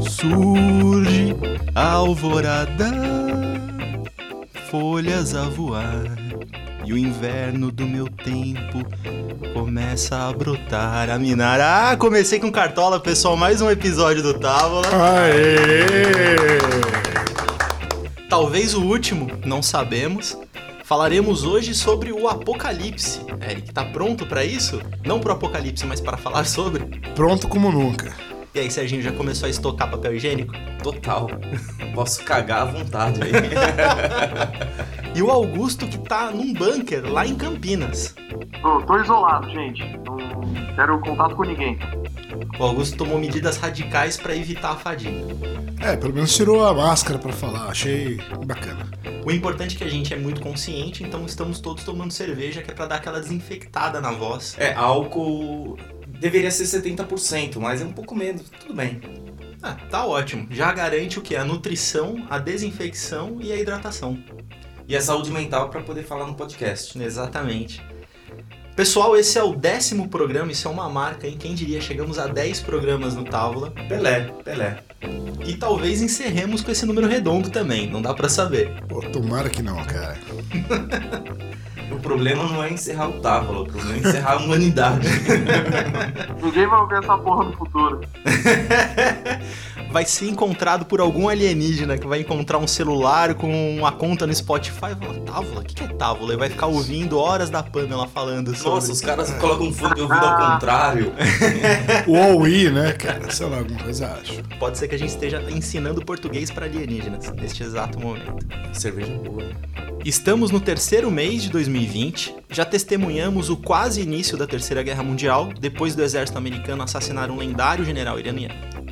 Surge a alvorada, folhas a voar, e o inverno do meu tempo começa a brotar, a minar. Ah, comecei com cartola, pessoal, mais um episódio do Távola. Aê! Talvez o último, não sabemos. Falaremos hoje sobre o apocalipse. Eric, tá pronto pra isso? Não pro apocalipse, mas para falar sobre? Pronto como nunca. E aí, Serginho, já começou a estocar papel higiênico? Total. Posso cagar à vontade aí. E o Augusto que tá num bunker lá em Campinas. Tô, tô isolado, gente. Não quero contato com ninguém. O Augusto tomou medidas radicais pra evitar a fadiga. É, pelo menos tirou a máscara pra falar. Achei bacana. O importante é que a gente é muito consciente, então estamos todos tomando cerveja, que é pra dar aquela desinfectada na voz. É, álcool deveria ser 70%, mas é um pouco menos. Tudo bem. Ah, tá ótimo. Já garante o que? A nutrição, a desinfecção e a hidratação. E a saúde mental pra poder falar no podcast. Exatamente. Pessoal, esse é o décimo programa, isso é uma marca, hein? Quem diria, chegamos a 10 programas no Távola. Pelé, Pelé. E talvez encerremos com esse número redondo também, não dá pra saber. Pô, tomara que não, cara. O problema não é encerrar o Távola, o problema é encerrar a humanidade. Ninguém vai ouvir essa porra no futuro. vai ser encontrado por algum alienígena que vai encontrar um celular com uma conta no Spotify e falar, Távola? O que que é Távola? E vai ficar ouvindo horas da Pamela falando sobre... Nossa, os caras colocam um fone de ouvido ao contrário. O OI, né, cara? Sei lá, alguma coisa acho. Pode ser que a gente esteja ensinando português para alienígenas neste exato momento. Cerveja boa. Estamos no terceiro mês de 2020, já testemunhamos o quase início da Terceira Guerra Mundial, depois do exército americano assassinar um lendário general iraniano.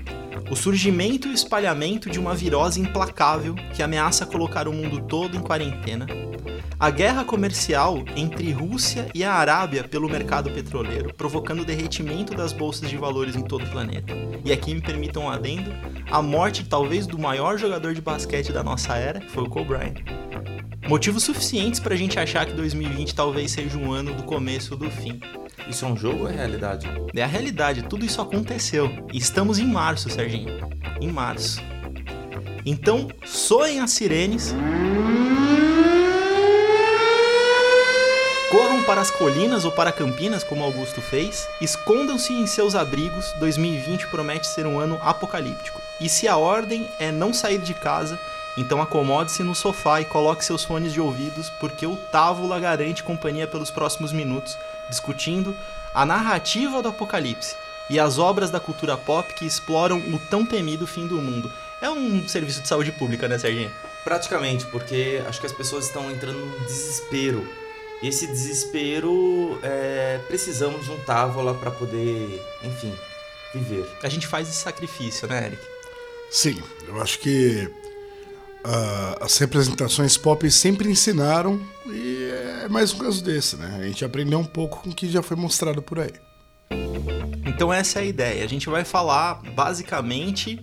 O surgimento e o espalhamento de uma virose implacável que ameaça colocar o mundo todo em quarentena. A guerra comercial entre Rússia e a Arábia pelo mercado petroleiro, provocando o derretimento das bolsas de valores em todo o planeta. E aqui me permitam um adendo: a morte talvez do maior jogador de basquete da nossa era, que foi o Kobe Bryant. Motivos suficientes pra gente achar que 2020 talvez seja um ano do começo do fim. Isso é um jogo ou é realidade? É a realidade, tudo isso aconteceu. E Estamos em março, Serginho. Em março. Então, soem as sirenes. Para as colinas ou para Campinas, como Augusto fez. Escondam-se em seus abrigos. 2020 promete ser um ano apocalíptico. E se a ordem é não sair de casa, então acomode-se no sofá e coloque seus fones de ouvidos, porque o Távola garante companhia pelos próximos minutos, discutindo a narrativa do apocalipse e as obras da cultura pop que exploram o tão temido fim do mundo. É um serviço de saúde pública, né, Serginho? Praticamente, porque acho que as pessoas estão entrando num desespero. E esse desespero, é, precisamos de um Távola para poder, enfim, viver. A gente faz esse sacrifício, né, Eric? Sim, eu acho que ah, as representações pop sempre ensinaram e é mais um caso desse, né? A gente aprendeu um pouco com o que já foi mostrado por aí. Então essa é a ideia. A gente vai falar basicamente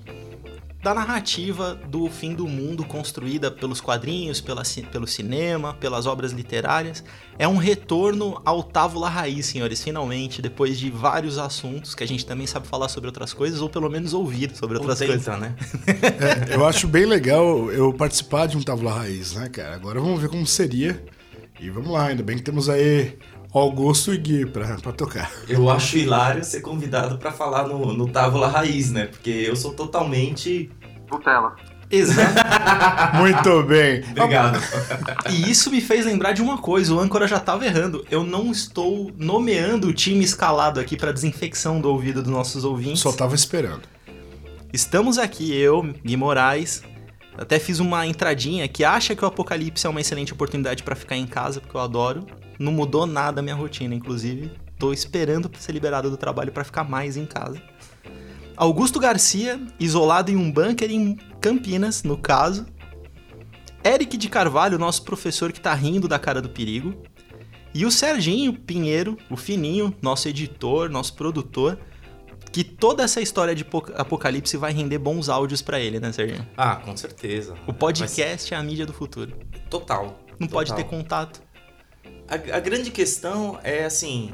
da narrativa do fim do mundo construída pelos quadrinhos, pela, pelo cinema, pelas obras literárias. É um retorno ao Távola Raiz, senhores, finalmente, depois de vários assuntos que a gente também sabe falar sobre outras coisas, ou pelo menos ouvir sobre Ou outras coisas. tenta, né? É, eu acho bem legal eu participar de um Távola Raiz, né, cara? Agora vamos ver como seria. E vamos lá, ainda bem que temos aí Augusto e Gui pra, pra tocar. Eu acho hilário ser convidado para falar no, no Távola Raiz, né? Porque eu sou totalmente. Nutella. Exato. Muito bem. Obrigado. E isso me fez lembrar de uma coisa, o âncora já tava errando. Eu não estou nomeando o time escalado aqui para desinfecção do ouvido dos nossos ouvintes. Só tava esperando. Estamos aqui, eu, Gui Moraes. Até fiz uma entradinha que acha que o apocalipse é uma excelente oportunidade para ficar em casa, porque eu adoro. Não mudou nada a minha rotina, inclusive. Tô esperando pra ser liberado do trabalho para ficar mais em casa. Augusto Garcia, isolado em um bunker em Campinas, no caso. Eric de Carvalho, nosso professor que tá rindo da cara do perigo. E o Serginho Pinheiro, o Fininho, nosso editor, nosso produtor, que toda essa história de apoc- apocalipse vai render bons áudios pra ele, né, Serginho? Ah, com certeza. O podcast é a mídia do futuro. Total. Não pode ter total. contato. A, a grande questão é assim: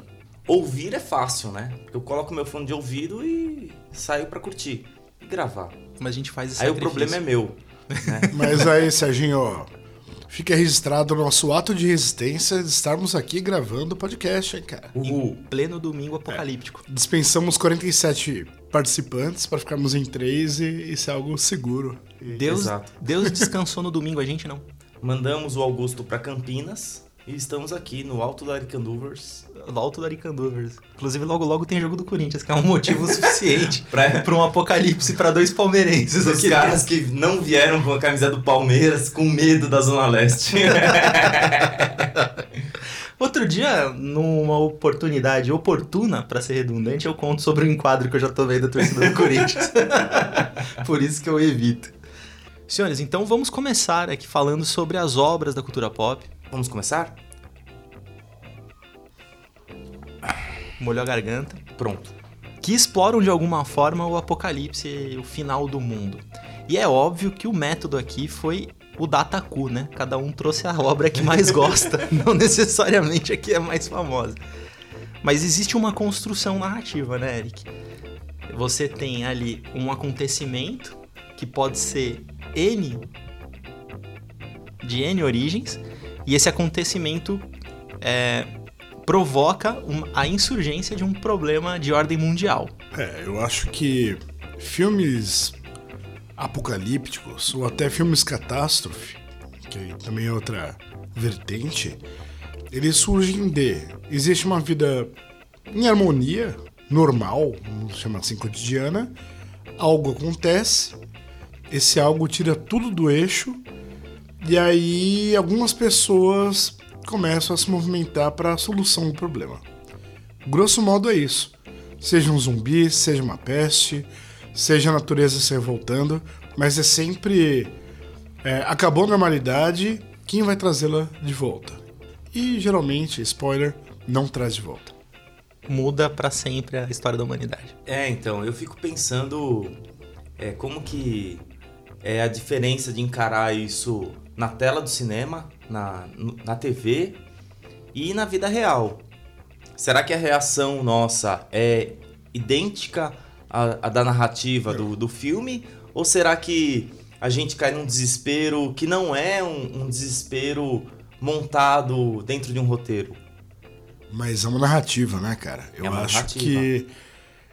ouvir é fácil, né? Eu coloco meu fone de ouvido e saio pra curtir e gravar. Mas a gente faz esse Aí o problema é meu. Né? Mas aí, Serginho, ó, fica registrado o nosso ato de resistência de estarmos aqui gravando o podcast, hein, cara. Uhul. Pleno domingo apocalíptico. Dispensamos 47 participantes para ficarmos em três e isso é algo seguro. Deus, Exato. Deus descansou no domingo, a gente não. Mandamos o Augusto pra Campinas e estamos aqui no Alto da Aricanduvers. Alto da Aricanduvers. Inclusive, logo logo tem jogo do Corinthians, que é um motivo suficiente para um apocalipse para dois palmeirenses. Os aqui. caras que não vieram com a camisa do Palmeiras com medo da Zona Leste. Outro dia, numa oportunidade oportuna, para ser redundante, eu conto sobre o enquadro que eu já vendo da torcida do Corinthians. Por isso que eu evito. Senhores, então vamos começar aqui falando sobre as obras da cultura pop. Vamos começar? Molhou a garganta. Pronto. que exploram de alguma forma o apocalipse, o final do mundo. E é óbvio que o método aqui foi o Dataku, né? Cada um trouxe a obra que mais gosta, não necessariamente a que é mais famosa. Mas existe uma construção narrativa, né, Eric? Você tem ali um acontecimento que pode ser N de N origens, e esse acontecimento é, provoca uma- a insurgência de um problema de ordem mundial. É, eu acho que filmes apocalípticos ou até filmes catástrofe, que também é outra vertente, eles surgem de existe uma vida em harmonia, normal, vamos chamar assim, cotidiana, algo acontece, esse algo tira tudo do eixo e aí algumas pessoas começam a se movimentar para a solução do problema. Grosso modo é isso. Seja um zumbi, seja uma peste, seja a natureza se revoltando, mas é sempre. é, acabou a normalidade, quem vai trazê-la de volta? E geralmente, spoiler, não traz de volta. Muda pra sempre a história da humanidade. É, então, eu fico pensando é, como que é a diferença de encarar isso na tela do cinema, na, na TV e na vida real. Será que a reação nossa é idêntica à, à da narrativa do, do filme? Ou será que a gente cai num desespero que não é um, um desespero montado dentro de um roteiro? Mas é uma narrativa, né, cara? Eu É acho narrativa. que.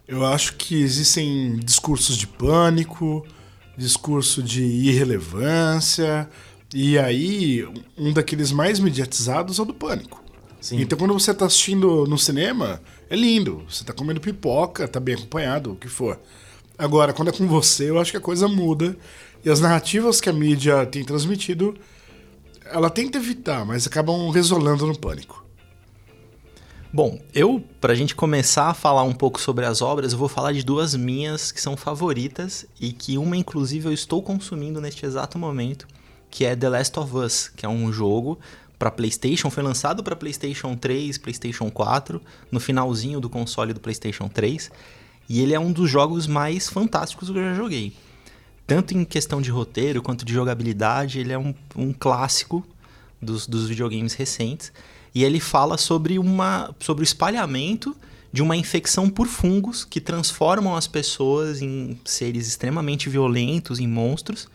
Eu acho que existem discursos de pânico, discurso de irrelevância, e aí um daqueles mais mediatizados é o do pânico. Sim. Então quando você tá assistindo no cinema, é lindo. Você tá comendo pipoca, tá bem acompanhado, o que for. Agora, quando é com você, eu acho que a coisa muda. E as narrativas que a mídia tem transmitido, ela tenta evitar, mas acabam resolando no pânico. Bom, eu, pra gente começar a falar um pouco sobre as obras, eu vou falar de duas minhas que são favoritas e que uma, inclusive, eu estou consumindo neste exato momento, que é The Last of Us, que é um jogo para PlayStation, foi lançado para PlayStation 3, PlayStation 4, no finalzinho do console do PlayStation 3, e ele é um dos jogos mais fantásticos que eu já joguei. Tanto em questão de roteiro quanto de jogabilidade, ele é um, um clássico dos, dos videogames recentes. E ele fala sobre, uma, sobre o espalhamento de uma infecção por fungos que transformam as pessoas em seres extremamente violentos, em monstros.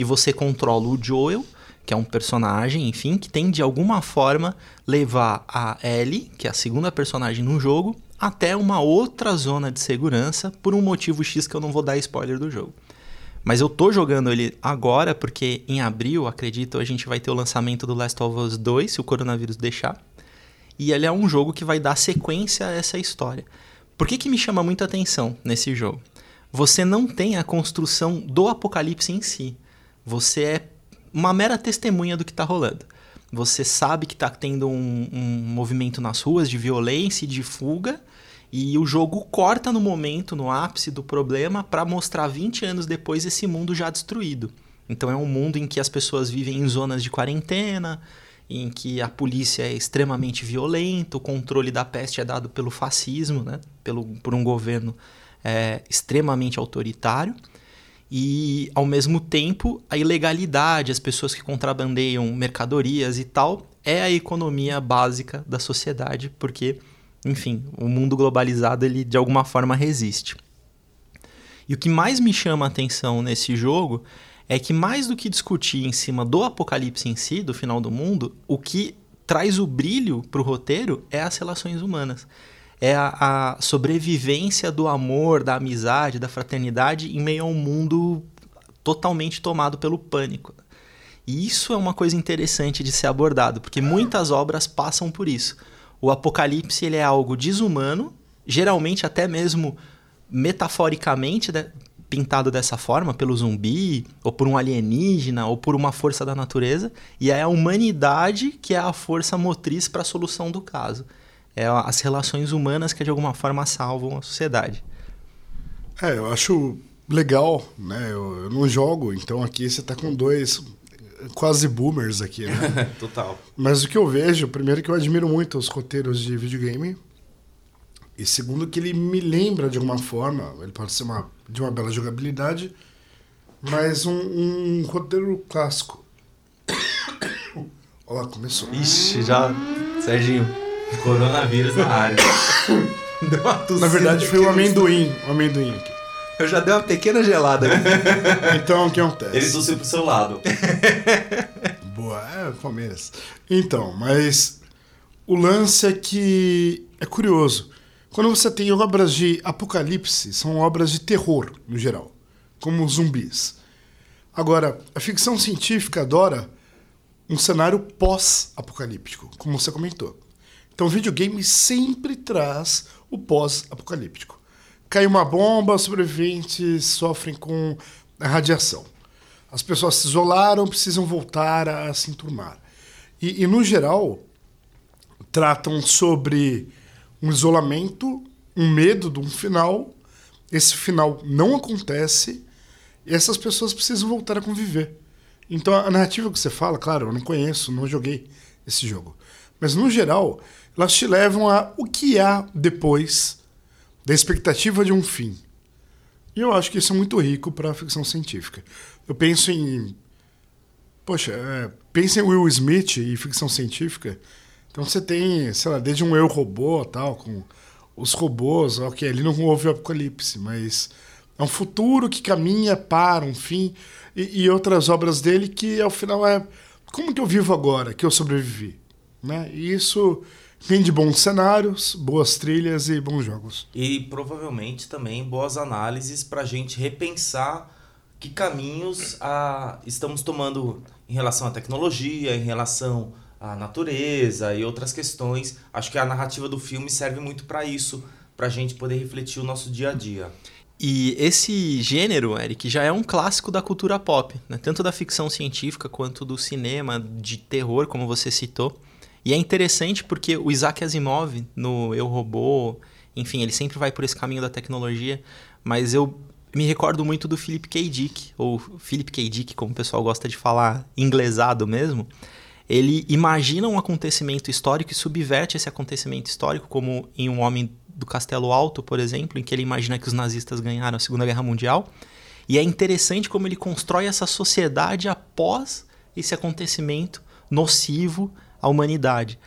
E você controla o Joel, que é um personagem, enfim, que tem de alguma forma levar a Ellie, que é a segunda personagem no jogo, até uma outra zona de segurança por um motivo X que eu não vou dar spoiler do jogo. Mas eu tô jogando ele agora porque em abril, acredito, a gente vai ter o lançamento do Last of Us 2, se o coronavírus deixar. E ele é um jogo que vai dar sequência a essa história. Por que, que me chama muita atenção nesse jogo? Você não tem a construção do apocalipse em si. Você é uma mera testemunha do que tá rolando. Você sabe que tá tendo um, um movimento nas ruas de violência e de fuga, e o jogo corta no momento, no ápice do problema, para mostrar 20 anos depois esse mundo já destruído. Então é um mundo em que as pessoas vivem em zonas de quarentena, em que a polícia é extremamente violenta, o controle da peste é dado pelo fascismo, né? pelo, por um governo é, extremamente autoritário. E, ao mesmo tempo, a ilegalidade, as pessoas que contrabandeiam mercadorias e tal, é a economia básica da sociedade, porque enfim, o mundo globalizado ele de alguma forma resiste. E o que mais me chama a atenção nesse jogo é que mais do que discutir em cima do apocalipse em si, do final do mundo, o que traz o brilho para o roteiro é as relações humanas. É a, a sobrevivência do amor, da amizade, da fraternidade em meio a um mundo totalmente tomado pelo pânico. E isso é uma coisa interessante de ser abordado, porque muitas obras passam por isso. O apocalipse ele é algo desumano, geralmente até mesmo metaforicamente né, pintado dessa forma, pelo zumbi, ou por um alienígena, ou por uma força da natureza, e é a humanidade que é a força motriz para a solução do caso. É as relações humanas que de alguma forma salvam a sociedade. É, eu acho legal, né? Eu, eu não jogo, então aqui você tá com dois quase boomers aqui, né? Total. Mas o que eu vejo, primeiro que eu admiro muito os roteiros de videogame, e segundo que ele me lembra de alguma forma, ele pode ser uma, de uma bela jogabilidade, mas um, um roteiro clássico. Olha lá, começou. Ixi, já. Serginho, coronavírus na área. Deu uma Na verdade foi o amendoim, o amendoim aqui. Eu já dei uma pequena gelada. Então, o que acontece? Ele tossiu pro seu lado. Boa, é, Palmeiras. Então, mas o lance é que é curioso. Quando você tem obras de apocalipse, são obras de terror, no geral, como zumbis. Agora, a ficção científica adora um cenário pós-apocalíptico, como você comentou. Então, o videogame sempre traz o pós-apocalíptico. Cai uma bomba, os sobreviventes sofrem com a radiação. As pessoas se isolaram, precisam voltar a se enturmar. E, e no geral, tratam sobre um isolamento, um medo de um final. Esse final não acontece e essas pessoas precisam voltar a conviver. Então a narrativa que você fala, claro, eu não conheço, não joguei esse jogo. Mas no geral, elas te levam a o que há depois da expectativa de um fim. E eu acho que isso é muito rico para a ficção científica. Eu penso em. Poxa, é, pensa em Will Smith e ficção científica. Então você tem, sei lá, desde um eu robô tal, com os robôs, ok, ali não houve o apocalipse, mas é um futuro que caminha para um fim. E, e outras obras dele que ao final é como que eu vivo agora, que eu sobrevivi. Né? E isso vem de bons cenários, boas trilhas e bons jogos. E provavelmente também boas análises para a gente repensar que caminhos a, estamos tomando em relação à tecnologia, em relação à natureza e outras questões. Acho que a narrativa do filme serve muito para isso, para a gente poder refletir o nosso dia a dia. E esse gênero, Eric, já é um clássico da cultura pop, né? tanto da ficção científica quanto do cinema, de terror, como você citou. E é interessante porque o Isaac Asimov, no Eu Robô, enfim, ele sempre vai por esse caminho da tecnologia, mas eu me recordo muito do Philip K. Dick, ou Philip K. Dick, como o pessoal gosta de falar, inglesado mesmo. Ele imagina um acontecimento histórico e subverte esse acontecimento histórico, como em Um Homem do Castelo Alto, por exemplo, em que ele imagina que os nazistas ganharam a Segunda Guerra Mundial. E é interessante como ele constrói essa sociedade após esse acontecimento nocivo à humanidade.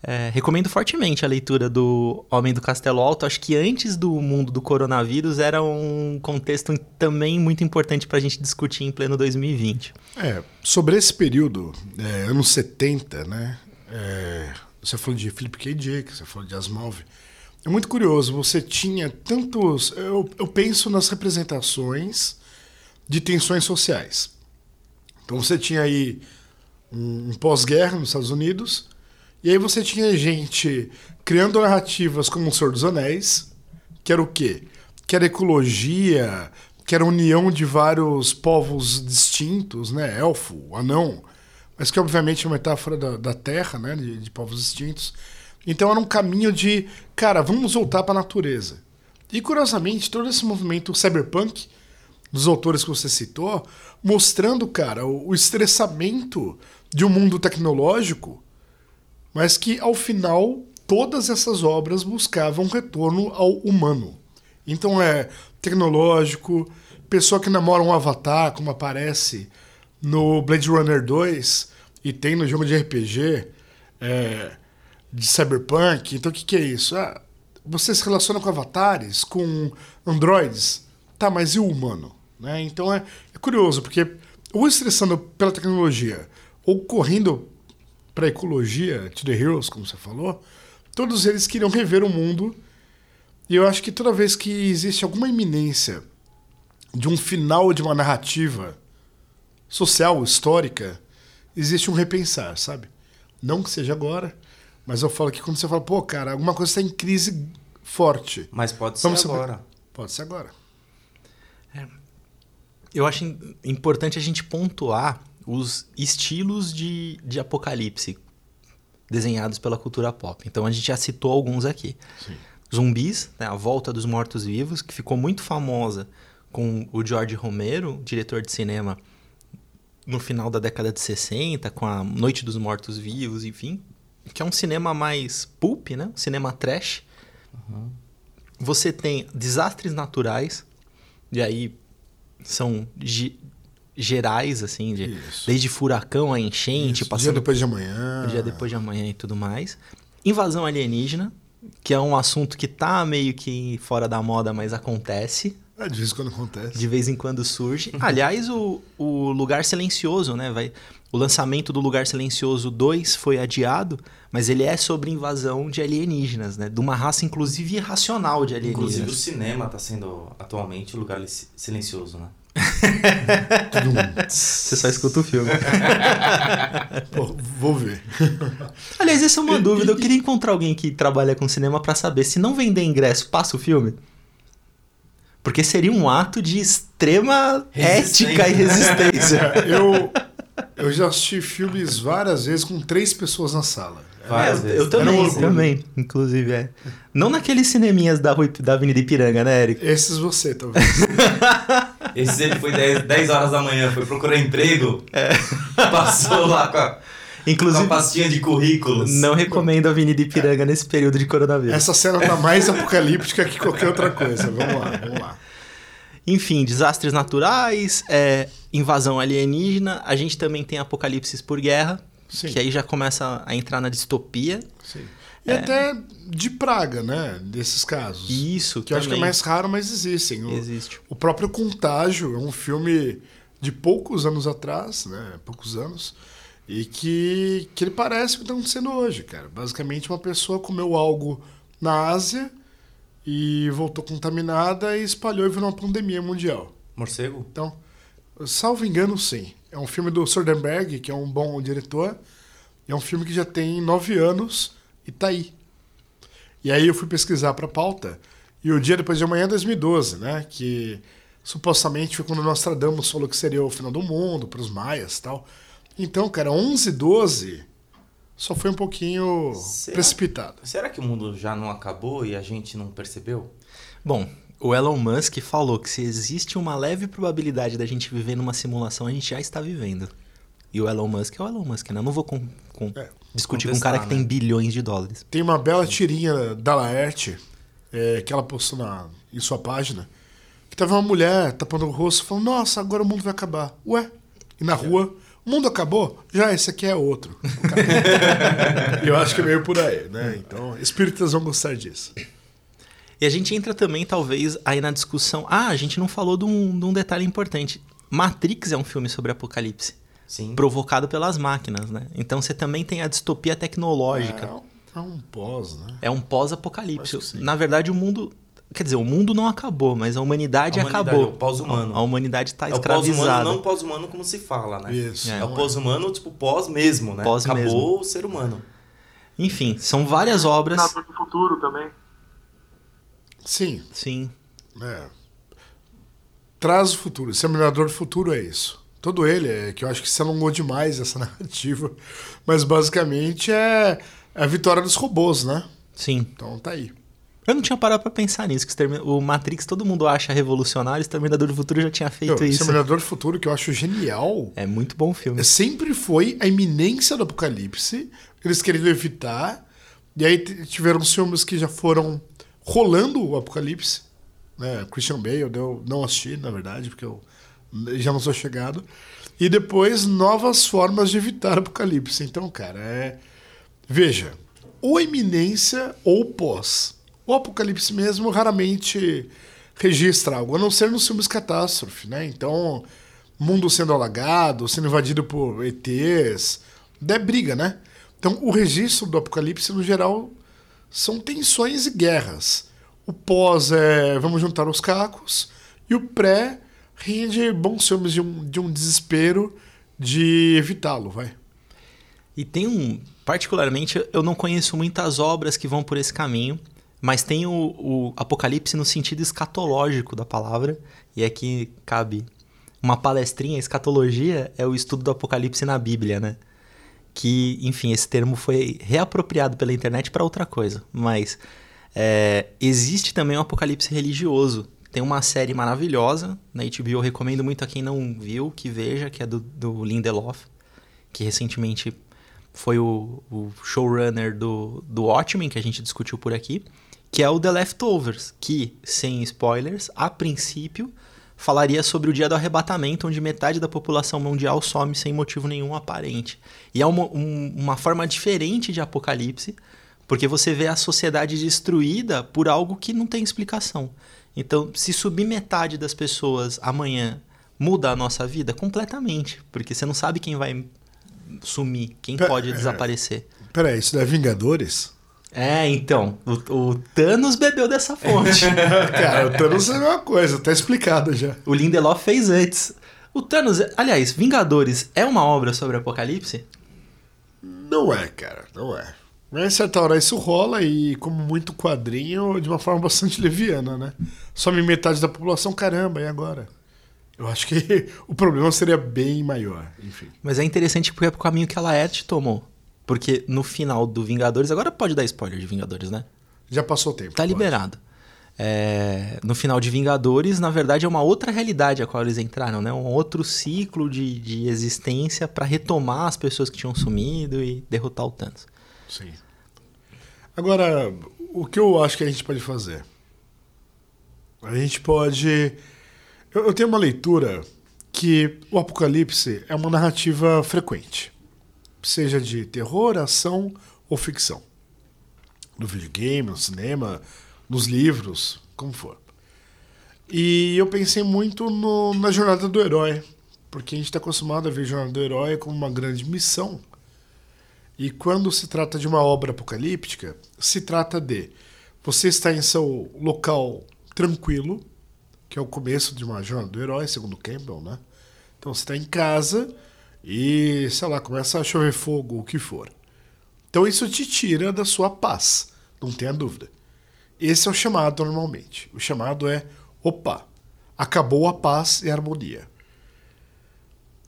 É, recomendo fortemente a leitura do Homem do Castelo Alto. Acho que antes do mundo do coronavírus era um contexto também muito importante para a gente discutir em pleno 2020. É, sobre esse período, é, anos 70, né? É, você falou de Philip K. Dick, você falou de Asimov. É muito curioso, você tinha tantos. Eu, eu penso nas representações de tensões sociais. Então você tinha aí um, um pós-guerra nos Estados Unidos, e aí você tinha gente criando narrativas como O Senhor dos Anéis, que era o quê? Que era ecologia, que era união de vários povos distintos, né? Elfo, anão, mas que obviamente é uma metáfora da, da Terra, né? De, de povos distintos. Então era um caminho de, cara, vamos voltar para a natureza. E curiosamente, todo esse movimento cyberpunk, dos autores que você citou, mostrando, cara, o, o estressamento de um mundo tecnológico, mas que ao final todas essas obras buscavam retorno ao humano. Então é tecnológico, pessoa que namora um avatar, como aparece no Blade Runner 2 e tem no jogo de RPG, é, de cyberpunk. Então o que, que é isso? Ah, você se relaciona com avatares, com androides. Tá, mas e o humano? Né? Então é, é curioso, porque ou estressando pela tecnologia, ou correndo para a ecologia, to the heroes, como você falou, todos eles queriam rever o mundo. E eu acho que toda vez que existe alguma iminência de um final de uma narrativa social, histórica, existe um repensar, sabe? Não que seja agora, mas eu falo que quando você fala, pô, cara, alguma coisa está em crise forte. Mas pode ser Vamos agora. Pode ser agora. Eu acho im- importante a gente pontuar os estilos de, de apocalipse desenhados pela cultura pop. Então a gente já citou alguns aqui. Zumbis, né, a volta dos mortos-vivos, que ficou muito famosa com o George Romero, diretor de cinema, no final da década de 60, com a Noite dos Mortos-Vivos, enfim, que é um cinema mais pulp, né? Um cinema trash. Você tem desastres naturais, e aí são gerais, assim, de- desde furacão a enchente, Isso, dia passando depois de amanhã. o dia depois de amanhã e tudo mais. Invasão alienígena, que é um assunto que tá meio que fora da moda, mas acontece. É, de vez em quando acontece. De vez em quando surge. Aliás, o, o Lugar Silencioso, né? Vai, o lançamento do Lugar Silencioso 2 foi adiado, mas ele é sobre invasão de alienígenas, né? De uma raça, inclusive, irracional de Inclusive o alienígenas. cinema está sendo atualmente o lugar si- silencioso, né? Tudo Você só escuta o filme. Pô, vou ver. Aliás, essa é uma dúvida. Eu queria encontrar alguém que trabalha com cinema pra saber se não vender ingresso, passa o filme? Porque seria um ato de extrema ética e resistência. Eu, eu já assisti filmes várias vezes com três pessoas na sala. Várias É, vezes. eu também, um também, inclusive, é. Não naqueles cineminhas da, da Avenida Ipiranga, né, Eric? Esses você, talvez. Esse ele foi 10, 10 horas da manhã, foi procurar emprego. Passou lá com a, com a Inclusive, pastinha de currículos. não recomendo a Avenida Ipiranga nesse período de coronavírus. Essa cena tá mais apocalíptica que qualquer outra coisa. Vamos lá, vamos lá. Enfim, desastres naturais, é, invasão alienígena. A gente também tem apocalipses por guerra, Sim. que aí já começa a entrar na distopia. Sim. E até de praga, né? Desses casos. Isso que eu acho que é também mais raro, mas existem. O, existe. o próprio Contágio é um filme de poucos anos atrás, né? Poucos anos. E que, que ele parece o que está acontecendo hoje, cara. Basicamente, uma pessoa comeu algo na Ásia e voltou contaminada e espalhou e virou uma pandemia mundial. Morcego? Então, salvo engano, sim. É um filme do Soderbergh, que é um bom diretor. É um filme que já tem nove anos e tá aí. E aí eu fui pesquisar pra pauta. E o dia depois de amanhã é 2012, né? Que supostamente foi quando Nostradamus falou que seria o final do mundo, pros maias e tal. Então, cara, 11 12 só foi um pouquinho Será? precipitado. Será que o mundo já não acabou e a gente não percebeu? Bom, o Elon Musk falou que se existe uma leve probabilidade da gente viver numa simulação, a gente já está vivendo. E o Elon Musk é o Elon Musk, né? Eu não vou com- com- É, discutir com um cara que né? tem bilhões de dólares. Tem uma bela tirinha da Laerte é, que ela postou na, em sua página. Que tava uma mulher tapando o rosto falando: Nossa, agora o mundo vai acabar. Ué? E na rua, o mundo acabou? Já, esse aqui é outro. Eu acho que é meio por aí, né? Então, espíritas vão gostar disso. E a gente entra também, talvez, aí na discussão. Ah, a gente não falou de um, de um detalhe importante. Matrix é um filme sobre apocalipse, Sim. provocado pelas máquinas, né? Então você também tem a distopia tecnológica. É, um- é um pós, né? É um pós-apocalipse. Na verdade, o mundo. Quer dizer, o mundo não acabou, mas a humanidade, A humanidade, acabou. é o pós-humano. A, a humanidade está É o pós-humano, escravizada. não pós-humano como se fala, né? Isso. É, o pós-humano, tipo, pós mesmo, né? Pós Acabou mesmo. o ser humano. Enfim, são várias obras. Senador do futuro também. Sim, Sim. é. Traz o futuro. Exterminador do futuro é isso. Todo ele, é que eu acho que se alongou demais essa narrativa. Mas basicamente é a vitória dos robôs, né? Sim. Então tá aí. Eu não tinha parado pra pensar nisso. Que o Matrix todo mundo acha revolucionário, o Exterminador do Futuro já tinha feito Meu, isso. Exterminador do Futuro, que eu acho genial, É muito bom filme. sempre foi a iminência do apocalipse. Eles queriam evitar. E aí tiveram filmes que já foram rolando o apocalipse. Né? Christian Bale, eu não assisti, na verdade, porque eu já não sou chegado. E depois novas formas de evitar apocalipse. Então, cara, é. Veja, ou iminência ou pós. O apocalipse mesmo raramente registra algo, a não ser nos filmes catástrofe, né? Então, mundo sendo alagado, sendo invadido por ETs, é briga, né? Então, o registro do apocalipse, no geral, são tensões e guerras. O pós é vamos juntar os cacos, e o pré rende bons filmes de um, de um desespero de evitá-lo, vai. E tem um. Particularmente, eu não conheço muitas obras que vão por esse caminho, mas tem o, o Apocalipse no sentido escatológico da palavra, e aqui cabe uma palestrinha. Escatologia é o estudo do Apocalipse na Bíblia, né? Que, enfim, esse termo foi reapropriado pela internet para outra coisa, mas é, existe também o Apocalipse religioso, tem uma série maravilhosa na HBO, eu recomendo muito a quem não viu que veja, que é do, do Lindelof, que recentemente foi o, o showrunner do, do Watchmen, que a gente discutiu por aqui, que é o The Leftovers, que, sem spoilers, a princípio falaria sobre o dia do arrebatamento, onde metade da população mundial some sem motivo nenhum aparente. E é uma, um, uma forma diferente de apocalipse, porque você vê a sociedade destruída por algo que não tem explicação. Então, se subir metade das pessoas amanhã muda a nossa vida completamente, porque você não sabe quem vai sumir, quem pode desaparecer. Peraí, isso não é Vingadores? É, então, o, o Thanos bebeu dessa fonte. Cara, o Thanos é a mesma coisa, tá explicado já. o Lindelof fez antes. O Thanos, aliás, Vingadores é uma obra sobre apocalipse? Não é, cara, não é. Mas, certa hora, isso rola e, como muito quadrinho, de uma forma bastante leviana, né? Some metade da população, caramba, e agora? Eu acho que o problema seria bem maior, enfim. Mas é interessante porque é o caminho que a Laerte tomou. Porque no final do Vingadores, agora pode dar spoiler de Vingadores, né? Já passou o tempo. Tá pode. liberado. É, no final de Vingadores, na verdade, é uma outra realidade a qual eles entraram, né? Um outro ciclo de, de existência para retomar as pessoas que tinham sumido e derrotar o Thanos. Sim. Agora, o que eu acho que a gente pode fazer? A gente pode. Eu, eu tenho uma leitura que o Apocalipse é uma narrativa frequente, seja de terror, ação ou ficção. No videogame, no cinema, nos livros, como for. E eu pensei muito no- na jornada do herói, porque a gente está acostumado a ver a jornada do herói como uma grande missão. E quando se trata de uma obra apocalíptica, se trata de você estar em seu local tranquilo, que é o começo de uma jornada do herói, segundo Campbell, né? Então você está em casa e, sei lá, começa a chover fogo, o que for. Então isso te tira da sua paz, não tenha dúvida. Esse é o chamado normalmente. O chamado é: opa, acabou a paz e a harmonia.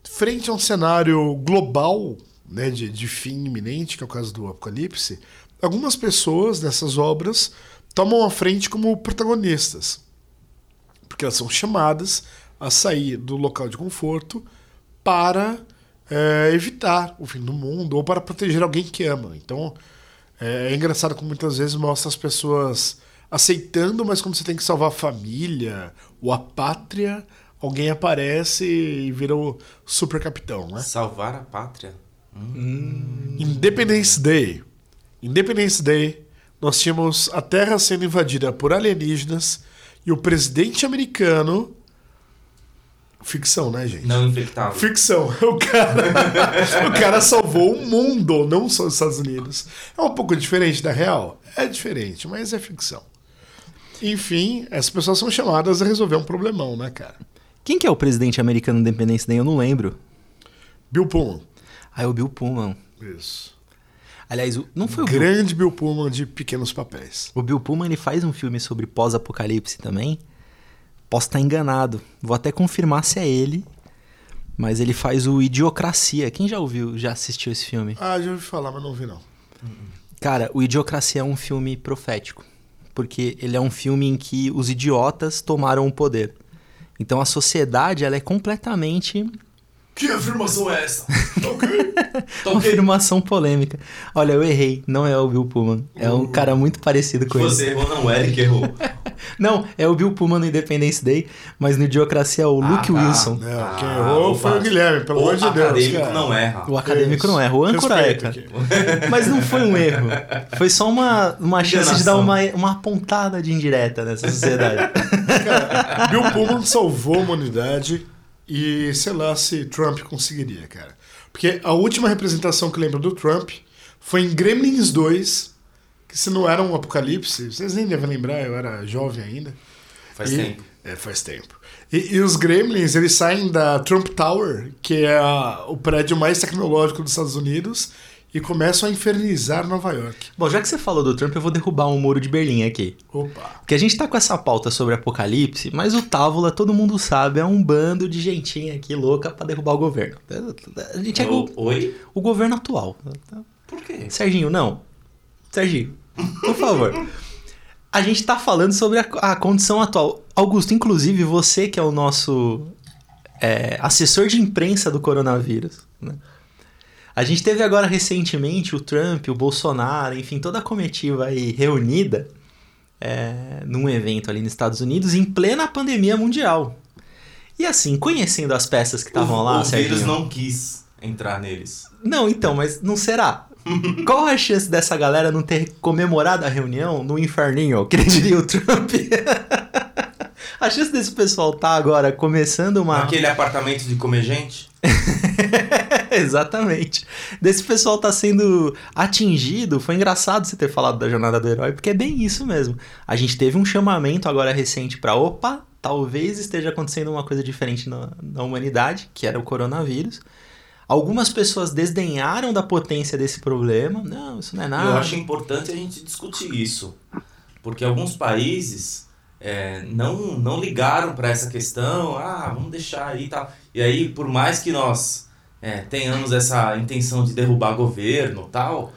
Frente a um cenário global, né, de, de fim iminente, que é o caso do Apocalipse, algumas pessoas dessas obras tomam a frente como protagonistas. Porque elas são chamadas a sair do local de conforto para é, evitar o fim do mundo ou para proteger alguém que ama. Então é, é engraçado como muitas vezes mostra as pessoas aceitando, mas quando você tem que salvar a família ou a pátria, alguém aparece e vira o super capitão, né? Salvar a pátria. Independence Day. Independence Day, nós tínhamos a Terra sendo invadida por alienígenas e o presidente americano. Ficção, né, gente? Não infectável. Ficção. O cara, o cara salvou o mundo, não só os Estados Unidos. É um pouco diferente da real? É diferente, mas é ficção. Enfim, essas pessoas são chamadas a resolver um problemão, né, cara? Quem que é o presidente americano da Independência Day? Eu não lembro. Bill Pullman. É o Bill Pullman. Isso. Aliás, não foi o Bill, Grande Bill Pullman de pequenos papéis. o Bill Pullman, ele faz um filme sobre pós-apocalipse também. Posso estar enganado. Vou até confirmar se é ele. Mas ele faz o Idiocracia. Quem já ouviu, já assistiu esse filme? Ah, já ouvi falar, mas não vi não. Cara, o Idiocracia é um filme profético. Porque ele é um filme em que os idiotas tomaram o poder. Então a sociedade ela é completamente Que afirmação é essa? Tá ok? Tá Uma ok? afirmação polêmica. Olha, eu errei. Não é o Bill Pullman. É um cara muito parecido com ele. Você errou, não, o Eric errou. Não, é o Bill Pullman no Independence Day, mas no Idiocracia é o Ah, Luke tá. Wilson. Não, Ah, quem errou foi o. Guilherme, pelo O amor de Deus. acadêmico cara. não erra. O acadêmico Isso. não erra, o âncora é, cara. Mas não foi um erro. Foi só uma, uma chance de dar uma, uma pontada de indireta nessa sociedade. Bill Pullman salvou a humanidade e sei lá se Trump conseguiria, cara. Porque a última representação que lembro do Trump foi em Gremlins 2, que se não era um apocalipse, vocês nem devem lembrar, eu era jovem ainda. Faz E- tempo. É, faz tempo. E, e os Gremlins, eles saem da Trump Tower, que é a- o prédio mais tecnológico dos Estados Unidos, e começam a infernizar Nova York. Bom, já que você falou do Trump, eu vou derrubar um muro de Berlim aqui. Opa. Porque a gente tá com essa pauta sobre apocalipse, mas o Távola, todo mundo sabe, é um bando de gentinha aqui louca pra derrubar o governo. A gente é O- o, Oi? o governo atual. Por quê? Serginho, não. Serginho, por favor. A gente tá falando sobre a, a condição atual. Augusto, inclusive você que é o nosso é, assessor de imprensa do coronavírus, né? A gente teve agora recentemente o Trump, o Bolsonaro, enfim, toda a comitiva aí reunida é, num evento ali nos Estados Unidos em plena pandemia mundial. E assim, conhecendo as peças que estavam o, lá, o vírus Serginho... não quis entrar neles. Não, então, mas não será? Qual a chance dessa galera não ter comemorado a reunião no inferninho, que diria o Trump? a chance desse pessoal tá agora começando uma. Aquele apartamento de comer gente? Exatamente. Desse pessoal tá sendo atingido. Foi engraçado você ter falado da jornada do herói, porque é bem isso mesmo. A gente teve um chamamento agora recente pra opa, talvez esteja acontecendo uma coisa diferente na, na humanidade, que era o coronavírus. Algumas pessoas desdenharam da potência desse problema. Não, isso não é nada. Eu acho importante a gente discutir isso. Porque alguns países é, não, não ligaram para essa questão. Ah, vamos deixar aí e tal. E aí, por mais que nós é, tenhamos essa intenção de derrubar governo tal,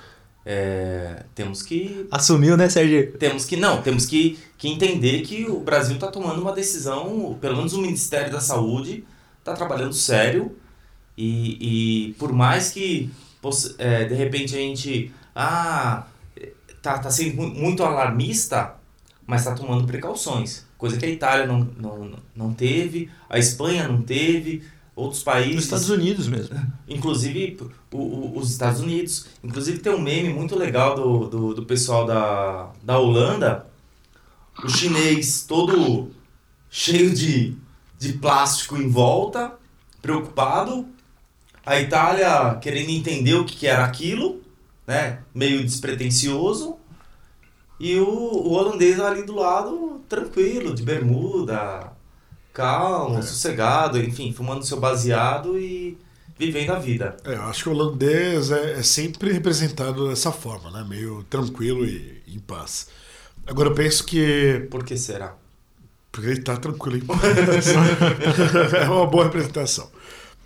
é, temos que Assumiu, né, Sérgio? temos que não temos que, que entender que o Brasil está tomando uma decisão pelo menos o Ministério da Saúde está trabalhando sério e, e por mais que é, de repente a gente ah tá, tá sendo mu- muito alarmista mas está tomando precauções coisa que a Itália não, não, não teve a Espanha não teve outros países Nos Estados Unidos mesmo. Inclusive o- o- os Estados Unidos. Inclusive tem um meme muito legal do, do, do pessoal da, da Holanda. O chinês todo cheio de, de plástico em volta, preocupado. A Itália querendo entender o que, que era aquilo, né? Meio despretensioso. E o, o holandês ali do lado, tranquilo, de bermuda, calmo, sossegado, enfim, fumando seu baseado e vivendo a vida. É, eu acho que o holandês é, é sempre representado dessa forma, né? Meio tranquilo e em paz. Agora eu penso que. Por que será? Porque ele tá tranquilo em paz. é uma boa representação.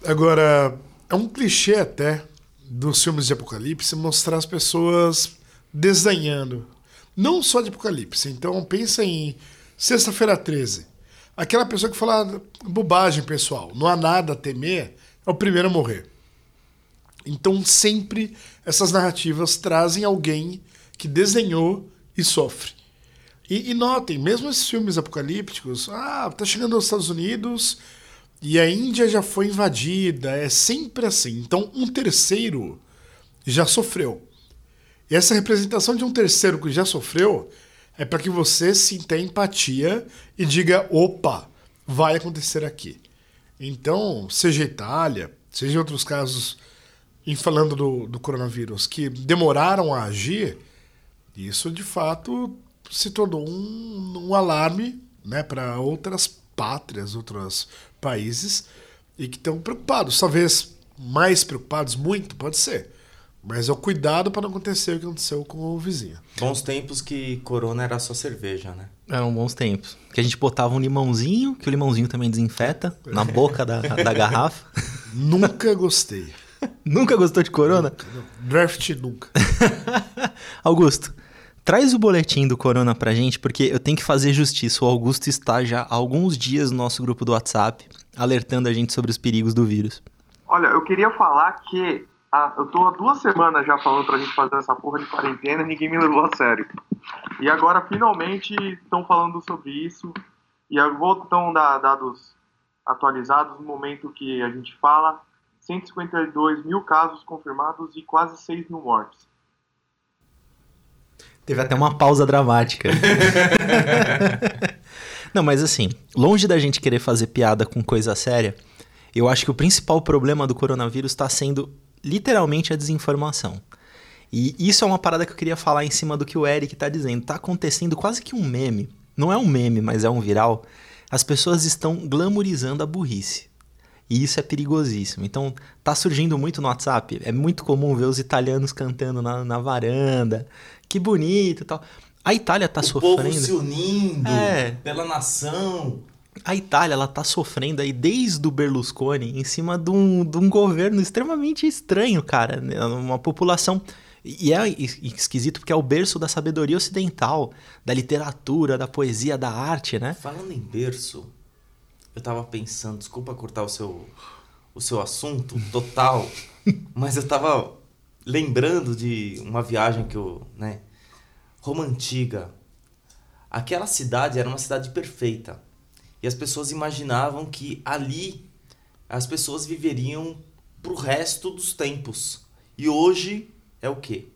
Agora, é um clichê até dos filmes de apocalipse mostrar as pessoas desdenhando. Não só de apocalipse. Então pensa em Sexta-feira 13. Aquela pessoa que fala bobagem, pessoal. Não há nada a temer, é o primeiro a morrer. Então sempre essas narrativas trazem alguém que desdenhou e sofre. E, e notem, mesmo esses filmes apocalípticos, ah, tá chegando aos Estados Unidos e a Índia já foi invadida, é sempre assim. Então um terceiro já sofreu. E essa representação de um terceiro que já sofreu é para que você sinta empatia e diga: opa, vai acontecer aqui. Então, seja Itália, seja outros casos, em falando do, do coronavírus, que demoraram a agir, isso de fato se tornou um, um alarme né, para outras pátrias, outros países, e que estão preocupados. Talvez mais preocupados, muito, pode ser. Mas é o cuidado para não acontecer o que aconteceu com o vizinho. Bons tempos que Corona era só cerveja, né? Eram bons tempos. Que a gente botava um limãozinho, que o limãozinho também desinfeta, na boca da, da garrafa. Nunca gostei. Nunca gostou de corona? Draft nunca. Augusto, traz o boletim do corona pra gente, porque eu tenho que fazer justiça. O Augusto está já há alguns dias no nosso grupo do WhatsApp, alertando a gente sobre os perigos do vírus. Olha, eu queria falar que ah, eu tô há duas semanas já falando pra gente fazer essa porra de quarentena e ninguém me levou a sério. E agora finalmente estão falando sobre isso. E eu vou então dar dados atualizados no momento que a gente fala. 152 mil casos confirmados e quase 6 mil mortes. Teve até uma pausa dramática. Não, mas assim, longe da gente querer fazer piada com coisa séria, eu acho que o principal problema do coronavírus está sendo literalmente a desinformação. E isso é uma parada que eu queria falar em cima do que o Eric está dizendo. Tá acontecendo quase que um meme. Não é um meme, mas é um viral. As pessoas estão glamorizando a burrice. E isso é perigosíssimo. Então, tá surgindo muito no WhatsApp. É muito comum ver os italianos cantando na, na varanda. Que bonito e tal. A Itália tá o sofrendo. povo se unindo É. pela nação. A Itália, ela tá sofrendo aí desde o Berlusconi em cima de um, de um governo extremamente estranho, cara. né? Uma população. E é es- esquisito porque é o berço da sabedoria ocidental, da literatura, da poesia, da arte, né? Falando em berço, eu tava pensando, desculpa cortar o seu, o seu assunto total, mas eu tava lembrando de uma viagem que eu, né, Roma Antiga. Aquela cidade era uma cidade perfeita. E as pessoas imaginavam que ali as pessoas viveriam pro resto dos tempos. E hoje é o quê?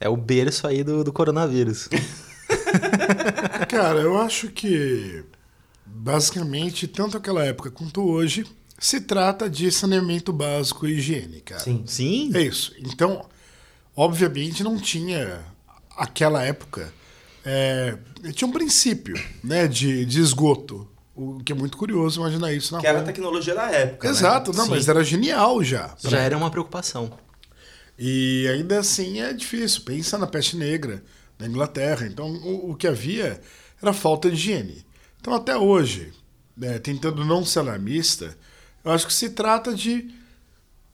É o berço aí do, do coronavírus. Cara, eu acho que basicamente, tanto aquela época quanto hoje, se trata de saneamento básico e higiene, cara. Sim. Sim? É isso. Então, obviamente não tinha aquela época. É, tinha um princípio né, de, de esgoto. O que é muito curioso imaginar isso na Que era a tecnologia da época. né? Exato, não, Sim. mas era genial já. Já era uma preocupação. E ainda assim é difícil. Pensa na peste negra na Inglaterra. Então o, o que havia era falta de higiene. Então até hoje, né, tentando não ser alarmista, eu acho que se trata de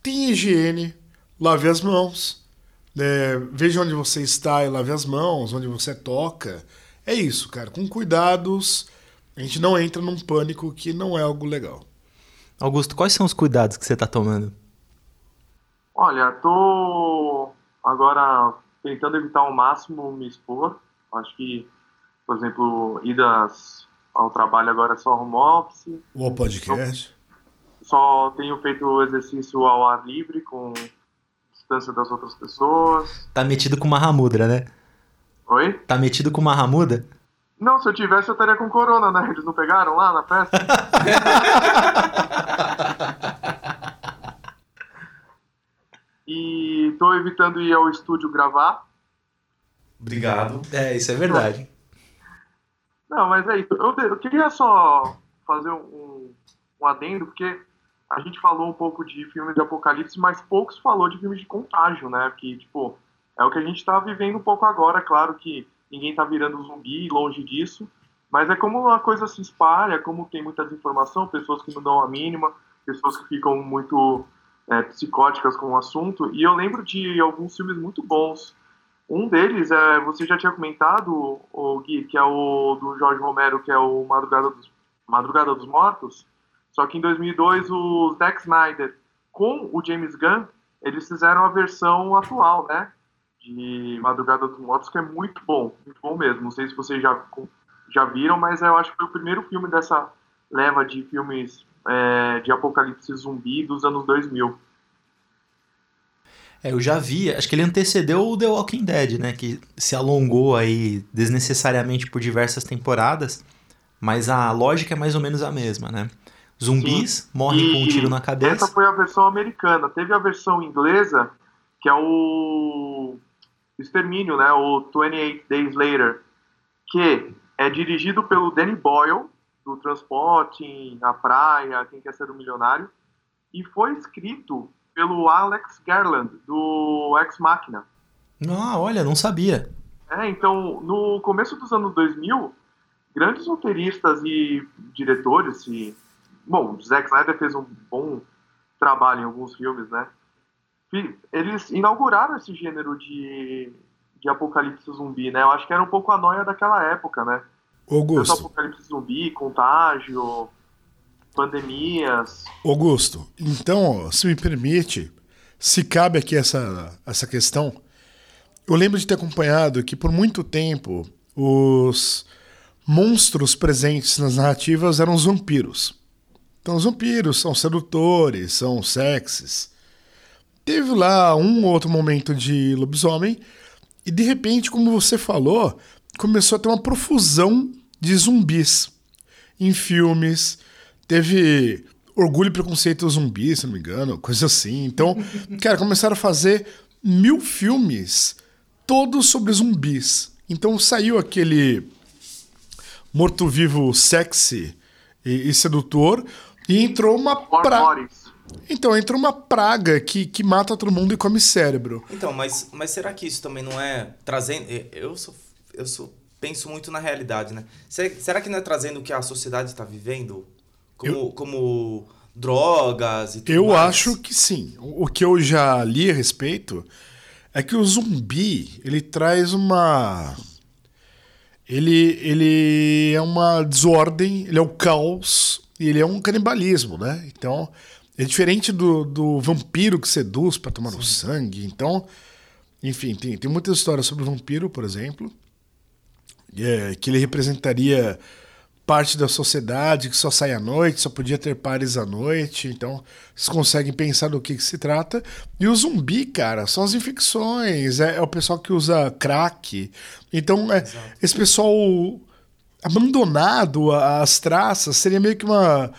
tenha higiene, lave as mãos, né, veja onde você está e lave as mãos, onde você toca. É isso, cara. Com cuidados, a gente não entra num pânico que não é algo legal. Augusto, quais são os cuidados que você tá tomando? Olha, tô agora tentando evitar ao máximo me expor. Acho que, por exemplo, idas ao trabalho agora é só home office. O podcast. Só tenho feito exercício ao ar livre, com distância das outras pessoas. Tá metido com uma ramudra, né? Oi? Tá metido com uma ramuda? Não, se eu tivesse eu estaria com corona, né? Eles não pegaram lá na festa? e tô evitando ir ao estúdio gravar. Obrigado. É, isso é verdade. Não, mas é isso. Eu, eu queria só fazer um, um, um adendo, porque a gente falou um pouco de filmes de apocalipse, mas poucos falou de filmes de contágio, né? Que, tipo, é o que a gente tá vivendo um pouco agora. Claro que ninguém tá virando zumbi, longe disso. Mas é como a coisa se espalha, como tem muita desinformação, pessoas que não dão a mínima, pessoas que ficam muito é, psicóticas com o assunto. E eu lembro de alguns filmes muito bons. Um deles, é, você já tinha comentado, o Gui, que é o do Jorge Romero, que é o Madrugada dos, Madrugada dos Mortos. Só que em 2002, o Zack Snyder com o James Gunn, eles fizeram a versão atual, né? De Madrugada dos Mortos, que é muito bom, muito bom mesmo. Não sei se vocês já, já viram, mas eu acho que foi o primeiro filme dessa leva de filmes é, de apocalipse zumbi dos anos 2000. É, eu já vi, acho que ele antecedeu o The Walking Dead, né? Que se alongou aí desnecessariamente por diversas temporadas, mas a lógica é mais ou menos a mesma, né? Zumbis morrem com um tiro na cabeça. Essa foi a versão americana. Teve a versão inglesa, que é o Extermínio, né? O 28 Days Later, que é dirigido pelo Danny Boyle, do Transporte, A Praia, Quem Quer Ser um Milionário, e foi escrito pelo Alex Garland, do Ex Machina. Ah, olha, não sabia. É, então, no começo dos anos 2000, grandes roteiristas e diretores, e, bom, Zack Snyder fez um bom trabalho em alguns filmes, né? Eles inauguraram esse gênero de, de apocalipse zumbi, né? Eu acho que era um pouco a noia daquela época, né? Augusto. Tanto apocalipse zumbi, contágio. pandemias. Augusto, então, se me permite, se cabe aqui essa, essa questão, eu lembro de ter acompanhado que por muito tempo os monstros presentes nas narrativas eram os vampiros. Então, os vampiros são sedutores, são sexys. Teve lá um ou outro momento de lobisomem, e de repente, como você falou, começou a ter uma profusão de zumbis em filmes. Teve Orgulho e Preconceito Zumbi, se não me engano, coisa assim. Então, cara, começaram a fazer mil filmes todos sobre zumbis. Então saiu aquele morto-vivo sexy e, e, sedutor e entrou uma praga. Então, entrou uma praga que, que mata todo mundo e come cérebro. Então, mas, mas será que isso também não é trazendo. Eu sou. Eu sou penso muito na realidade, né? Será que não é trazendo o que a sociedade está vivendo? Como, eu, como drogas e tudo Eu mais? acho que sim. O que eu já li a respeito é que o zumbi, ele traz uma... Ele, ele é uma desordem, ele é o caos e ele é um canibalismo, né? Então, é diferente do, do vampiro que seduz para tomar Sim. o sangue. Então, enfim, tem, tem muitas histórias sobre o vampiro, por exemplo é, que ele representaria parte da sociedade que só sai à noite, só podia ter pares à noite. Então, vocês conseguem pensar do que, que se trata. E o zumbi, cara, são as infecções, é, é o pessoal que usa crack. Então, é, esse pessoal abandonado às traças seria meio que uma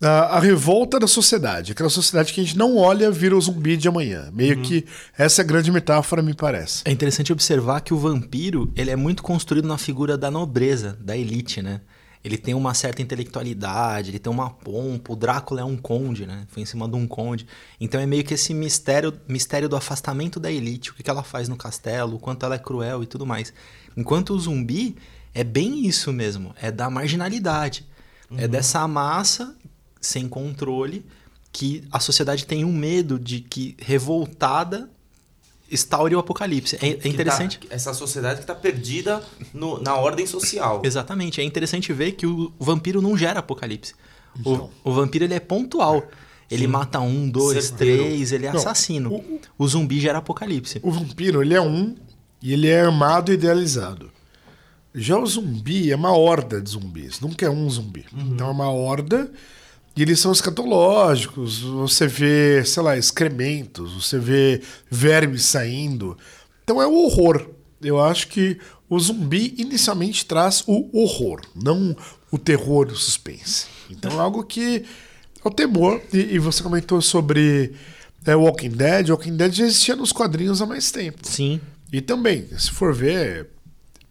a, a, revolta da sociedade. Aquela sociedade que a gente não olha vira o zumbi de amanhã. Meio uhum. que essa é a grande metáfora, me parece. É interessante observar que o vampiro ele é muito construído na figura da nobreza, da elite, né? Ele tem uma certa intelectualidade, ele tem uma pompa. O Drácula é um conde, né? Foi em cima de um conde. Então é meio que esse mistério, mistério do afastamento da elite, o que ela faz no castelo, o quanto ela é cruel e tudo mais. Enquanto o zumbi é bem isso mesmo, é da marginalidade. É uhum. É dessa massa sem controle, que a sociedade tem um medo de que revoltada instaure o apocalipse. É, é interessante. Tá, essa sociedade que está perdida no, na ordem social. Exatamente. É interessante ver que o vampiro não gera apocalipse. O, o vampiro ele é pontual. Ele Sim. mata um, dois, Certeiro. três, ele é não, assassino. O, o, zumbi gera apocalipse. O vampiro, ele é um e ele é armado e idealizado. Já o zumbi é uma horda de zumbis, nunca é um zumbi. Uhum. Então é uma horda e eles são escatológicos. Você vê, sei lá, excrementos, você vê vermes saindo. Então é o horror. Eu acho que o zumbi inicialmente traz o horror, não o terror o suspense. Então é algo que é o temor. E, e você comentou sobre é, Walking Dead. Walking Dead já existia nos quadrinhos há mais tempo. Sim. E também, se for ver,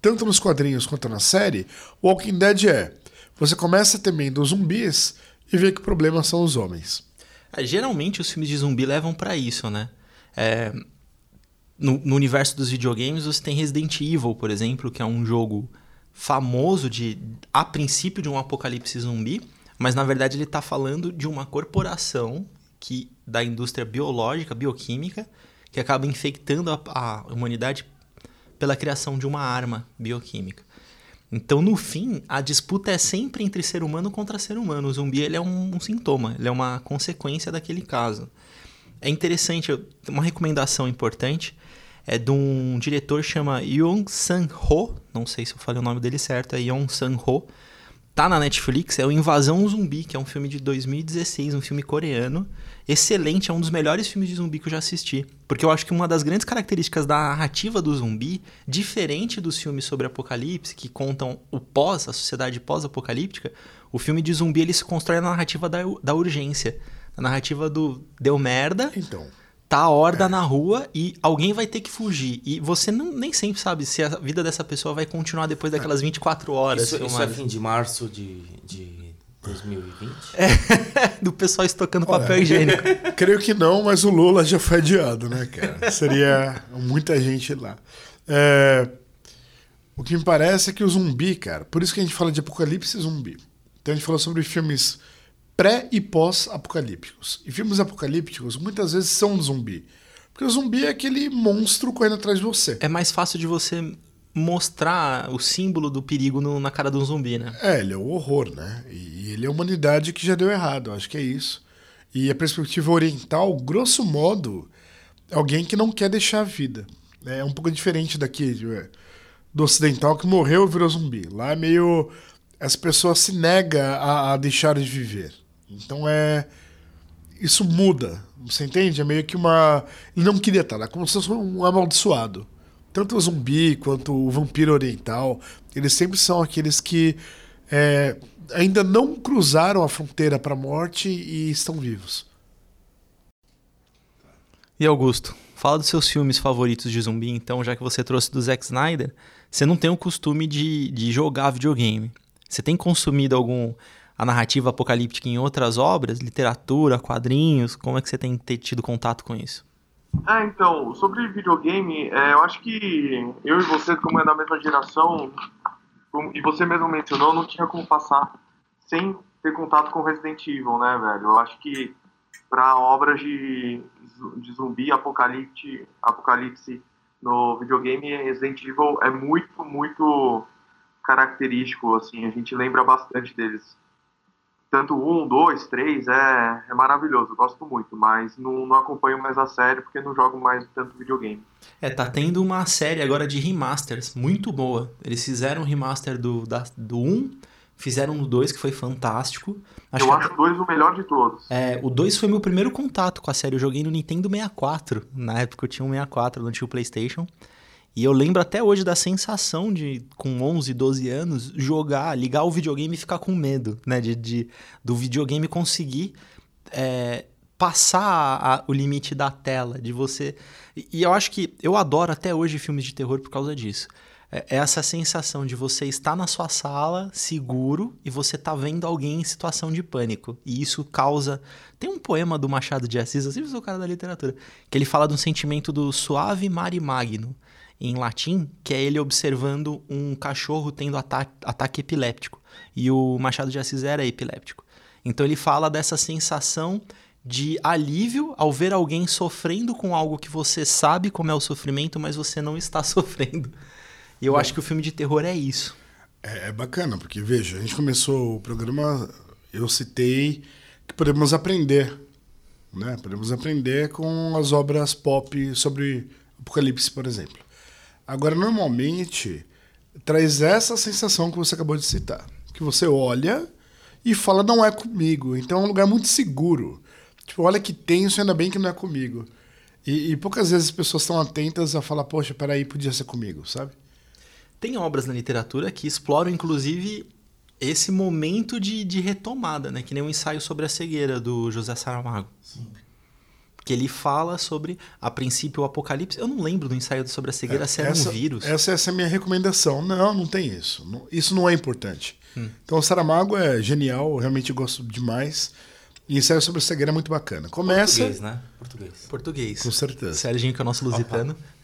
tanto nos quadrinhos quanto na série, Walking Dead é. Você começa temendo os zumbis e ver que o problema são os homens. É, geralmente os filmes de zumbi levam para isso, né? É, no, no, universo dos videogames você tem Resident Evil, por exemplo, que é um jogo famoso de a princípio de um apocalipse zumbi, mas na verdade ele está falando de uma corporação que da indústria biológica, bioquímica, que acaba infectando a, a humanidade pela criação de uma arma bioquímica. Então, no fim, a disputa é sempre entre ser humano contra ser humano. O zumbi ele é um, um sintoma, ele é uma consequência daquele caso. É interessante, uma recomendação importante é de um diretor chama Yong San-ho, não sei se eu falei o nome dele certo, é Yong San-ho. Tá na Netflix, é o Invasão Zumbi, que é um filme de 2016, um filme coreano excelente, é um dos melhores filmes de zumbi que eu já assisti. Porque eu acho que uma das grandes características da narrativa do zumbi, diferente dos filmes sobre apocalipse, que contam o pós, a sociedade pós-apocalíptica, o filme de zumbi ele se constrói na narrativa da, da urgência. Na narrativa do deu merda. Então tá a horda é. na rua e alguém vai ter que fugir. E você não, nem sempre sabe se a vida dessa pessoa vai continuar depois daquelas 24 horas. Isso, isso é fim de março de, de 2020? É, do pessoal estocando papel higiênico. Creio que não, mas o Lula já foi adiado, né, cara? Seria muita gente lá. É, o que me parece é que o zumbi, cara, por isso que a gente fala de apocalipse zumbi. Então a gente falou sobre filmes pré e pós-apocalípticos. E filmes apocalípticos muitas vezes são zumbi. Porque o zumbi é aquele monstro correndo atrás de você. É mais fácil de você mostrar o símbolo do perigo no, na cara de um zumbi, né? É, ele é o horror, né? E Ele é a humanidade que já deu errado, acho que é isso. E a perspectiva oriental, grosso modo, é alguém que não quer deixar a vida. É um pouco diferente daqui, do ocidental que morreu e virou zumbi. Lá é meio. As pessoas se negam a, a deixar de viver. Então é. Isso muda. Você entende? É meio que uma. Ele não queria estar lá, como se fosse um amaldiçoado. Tanto o zumbi quanto o vampiro oriental, eles sempre são aqueles que é, ainda não cruzaram a fronteira para a morte e estão vivos. E Augusto, fala dos seus filmes favoritos de zumbi, então, já que você trouxe do Zack Snyder, você não tem o costume de, de jogar videogame. Você tem consumido algum a narrativa apocalíptica em outras obras, literatura, quadrinhos? Como é que você tem tido contato com isso? É, então, sobre videogame, é, eu acho que eu e você, como é da mesma geração, e você mesmo mencionou, não tinha como passar sem ter contato com Resident Evil, né, velho? Eu acho que para obras de, de zumbi, apocalipse, apocalipse no videogame, Resident Evil é muito, muito característico, assim, a gente lembra bastante deles. Tanto um, dois, três, é, é maravilhoso, gosto muito, mas não, não acompanho mais a série porque não jogo mais tanto videogame. É, tá tendo uma série agora de remasters muito boa. Eles fizeram um remaster do, da, do 1, fizeram no 2, que foi fantástico. Acho eu acho o 2 o melhor de todos. É, o 2 foi meu primeiro contato com a série. Eu joguei no Nintendo 64. Na época eu tinha um 64, não tinha o PlayStation. E eu lembro até hoje da sensação de, com 11, 12 anos, jogar, ligar o videogame e ficar com medo, né? De, de do videogame conseguir é, passar a, o limite da tela, de você. E, eu acho que eu adoro até hoje filmes de terror por causa disso. É, é essa sensação de você estar na sua sala, seguro, e você tá vendo alguém em situação de pânico. E isso causa. Tem um poema do Machado de Assis, eu sempre sou o cara da literatura, que ele fala de um sentimento do suave mare magno em latim, que é ele observando um cachorro tendo ata ataque epiléptico. E o Machado de Assis era epiléptico. Então ele fala dessa sensação de alívio ao ver alguém sofrendo com algo que você sabe como é o sofrimento, mas você não está sofrendo. E eu Bom, acho que o filme de terror é isso. É, é bacana, porque veja, a gente começou o programa, eu citei que podemos aprender, né? Podemos aprender com as obras pop sobre Apocalipse, por exemplo. Agora, normalmente, traz essa sensação que você acabou de citar. Que você olha e fala, não é comigo. Então é um lugar muito seguro. Tipo, olha que tenso, ainda bem que não é comigo. E, e poucas vezes as pessoas estão atentas a falar, poxa, peraí, podia ser comigo, sabe? Tem obras na literatura que exploram, inclusive, esse momento de, de retomada, né? Que nem o ensaio sobre a cegueira do José Saramago. Sim que ele fala sobre, a princípio, o apocalipse. Eu não lembro do ensaio sobre a cegueira é, se era essa, um vírus. Essa, essa é a minha recomendação. Não, não tem isso. Não, isso não é importante. Hum. Então, o Saramago é genial, realmente gosto demais. E ensaio sobre a cegueira é muito bacana. Começa. Português, né? Português. Português. Com certeza. Serginho, que é o nosso lusitano. Opa.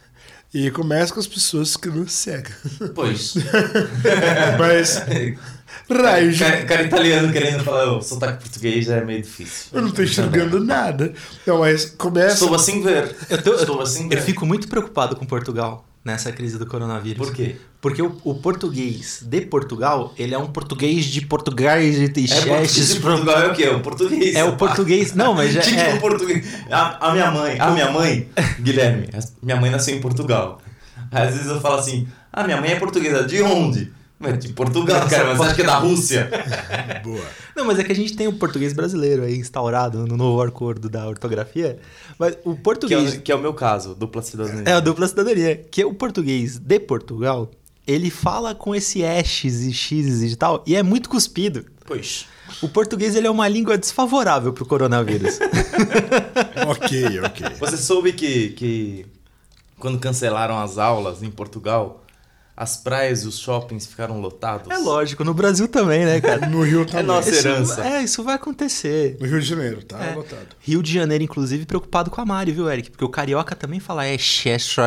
E começa com as pessoas que não cegam. Pois. Mas. Raio de... cara, cara, italiano querendo falar o sotaque português é meio difícil. Eu não estou enxergando nada. Não, mas começa. Estou assim ver. Eu, tô, Estou assim ver. eu fico muito preocupado com Portugal nessa crise do coronavírus. Por quê? Porque o, o português de Portugal, ele é um português de português de Texas. É, de Portugal é o quê? O português. É o português. Não, mas já é. português. A, a minha mãe, a minha mãe, Guilherme, minha mãe nasceu em Portugal. Às vezes eu falo assim: "Ah, minha mãe é portuguesa. De onde?" De Portugal, cara, mas acho que é da Rússia. Boa. Não, mas é que a gente tem o português brasileiro aí instaurado no novo acordo da ortografia. Mas o português. Que é o, que é o meu caso, dupla cidadania. É, a dupla cidadania. Que é o português de Portugal, ele fala com esse S's e X's e tal, e é muito cuspido. Pois. O português ele é uma língua desfavorável pro coronavírus. ok, ok. Você soube que, que quando cancelaram as aulas em Portugal as praias e os shoppings ficaram lotados. É lógico, no Brasil também, né, cara? No Rio também. É nossa isso, herança. É, isso vai acontecer. No Rio de Janeiro, tá é. lotado. Rio de Janeiro, inclusive, preocupado com a Mari, viu, Eric? Porque o carioca também fala é xexo,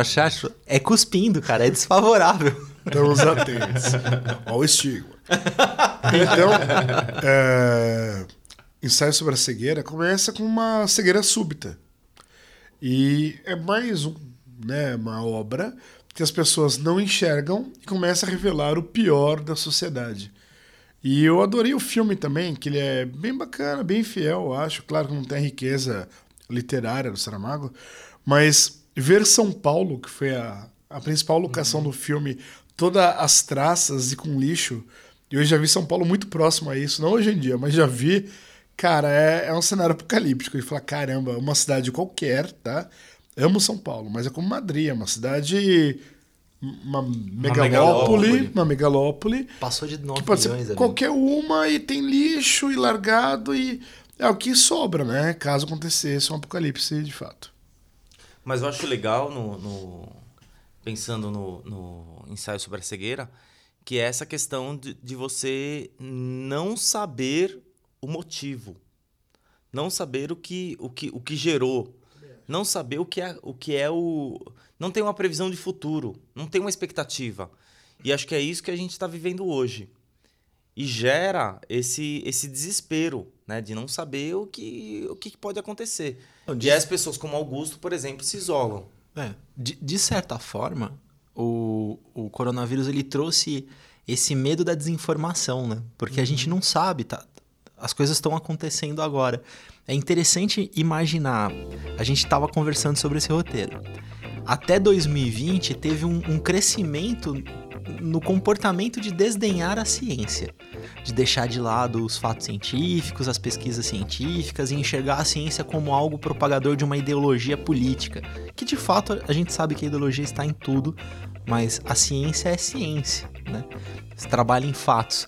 é cuspindo, cara, é desfavorável. Estamos atentos ao estigma. Então, é, ensaio sobre a cegueira começa com uma cegueira súbita. E é mais um, né, uma obra que as pessoas não enxergam e começa a revelar o pior da sociedade. E eu adorei o filme também, que ele é bem bacana, bem fiel, eu acho. Claro que não tem a riqueza literária do Saramago, mas ver São Paulo, que foi a, a principal locação uhum. do filme, todas as traças e com lixo. E eu já vi São Paulo muito próximo a isso, não hoje em dia, mas já vi. Cara, é, é um cenário apocalíptico. E falar, caramba, uma cidade qualquer, tá? Amo São Paulo, mas é como Madrid, é uma cidade. Uma megalópole, uma megalópole. Passou de 9 pode milhões. Ser qualquer uma e tem lixo e largado e é o que sobra, né? Caso acontecesse um apocalipse de fato. Mas eu acho legal no, no pensando no, no ensaio sobre a cegueira, que é essa questão de, de você não saber o motivo, não saber o que, o que, o que gerou, não saber o que é o que é o não tem uma previsão de futuro, não tem uma expectativa. E acho que é isso que a gente está vivendo hoje. E gera esse, esse desespero, né? De não saber o que, o que pode acontecer. E as pessoas como Augusto, por exemplo, se isolam. É, de, de certa forma, o, o coronavírus ele trouxe esse medo da desinformação, né? Porque uhum. a gente não sabe, tá? As coisas estão acontecendo agora. É interessante imaginar. A gente estava conversando sobre esse roteiro. Até 2020 teve um, um crescimento no comportamento de desdenhar a ciência, de deixar de lado os fatos científicos, as pesquisas científicas e enxergar a ciência como algo propagador de uma ideologia política, que de fato a gente sabe que a ideologia está em tudo, mas a ciência é ciência, né? Você trabalha em fatos.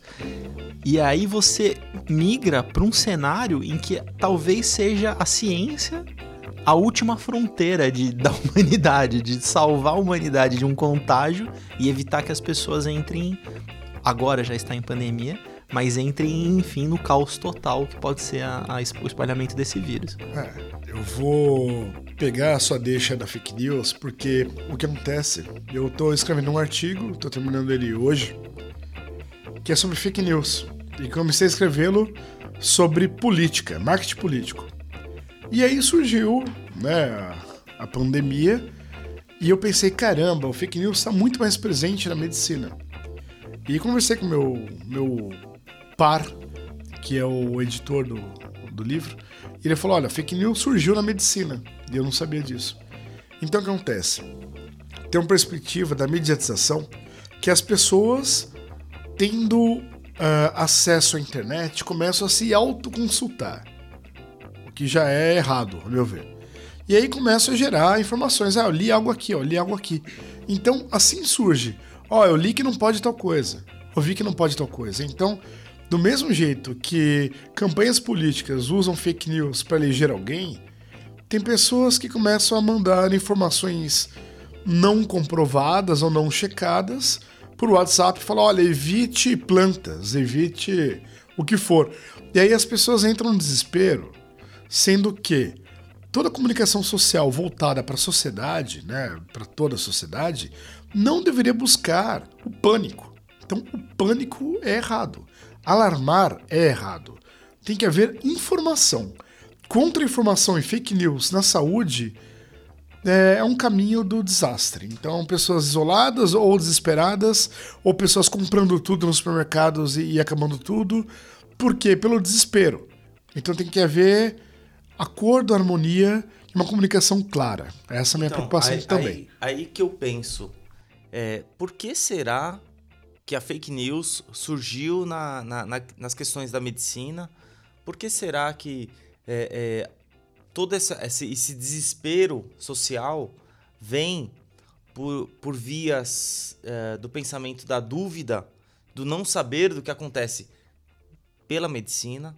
E aí você migra para um cenário em que talvez seja a ciência a última fronteira de, da humanidade, de salvar a humanidade de um contágio e evitar que as pessoas entrem. Agora já está em pandemia, mas entrem, enfim, no caos total que pode ser a, a, o espalhamento desse vírus. É, eu vou pegar a sua deixa da fake news, porque o que acontece? Eu estou escrevendo um artigo, estou terminando ele hoje, que é sobre fake news. E comecei a escrevê-lo sobre política, marketing político. E aí surgiu né, a, pandemia e eu pensei, caramba, o fake news está muito mais presente na medicina. E conversei com meu meu par, que é o editor do, do livro, e ele falou: olha, fake news surgiu na medicina, e eu não sabia disso. Então o que acontece? Tem uma perspectiva da mediatização que as pessoas, tendo uh, acesso à internet, começam a se autoconsultar que já é errado, a meu ver. E aí começa a gerar informações. Ah, eu li algo aqui, ó, eu li algo aqui. Então, assim surge. Ó, eu li que não pode tal coisa. Ouvi que não pode tal coisa. Então, do mesmo jeito que campanhas políticas usam fake news para eleger alguém, tem pessoas que começam a mandar informações não comprovadas ou não checadas por WhatsApp e falam: olha, evite plantas, evite o que for. E aí as pessoas entram no desespero Sendo que toda comunicação social voltada para a sociedade, né, para toda a sociedade, não deveria buscar o pânico. Então, o pânico é errado. Alarmar é errado. Tem que haver informação. Contra-informação e fake news na saúde é, é um caminho do desastre. Então, pessoas isoladas ou desesperadas, ou pessoas comprando tudo nos supermercados e, e acabando tudo. Por quê? Pelo desespero. Então, tem que haver acordo, harmonia e uma comunicação clara. Essa é a minha então, preocupação aí, também. Aí, aí, que eu penso, é, por que será que a fake news surgiu na, na, na, nas questões da medicina? Por que será que é, é, todo essa, esse, esse, desespero social vem por, por vias é, do pensamento da dúvida, do não saber do que acontece pela medicina?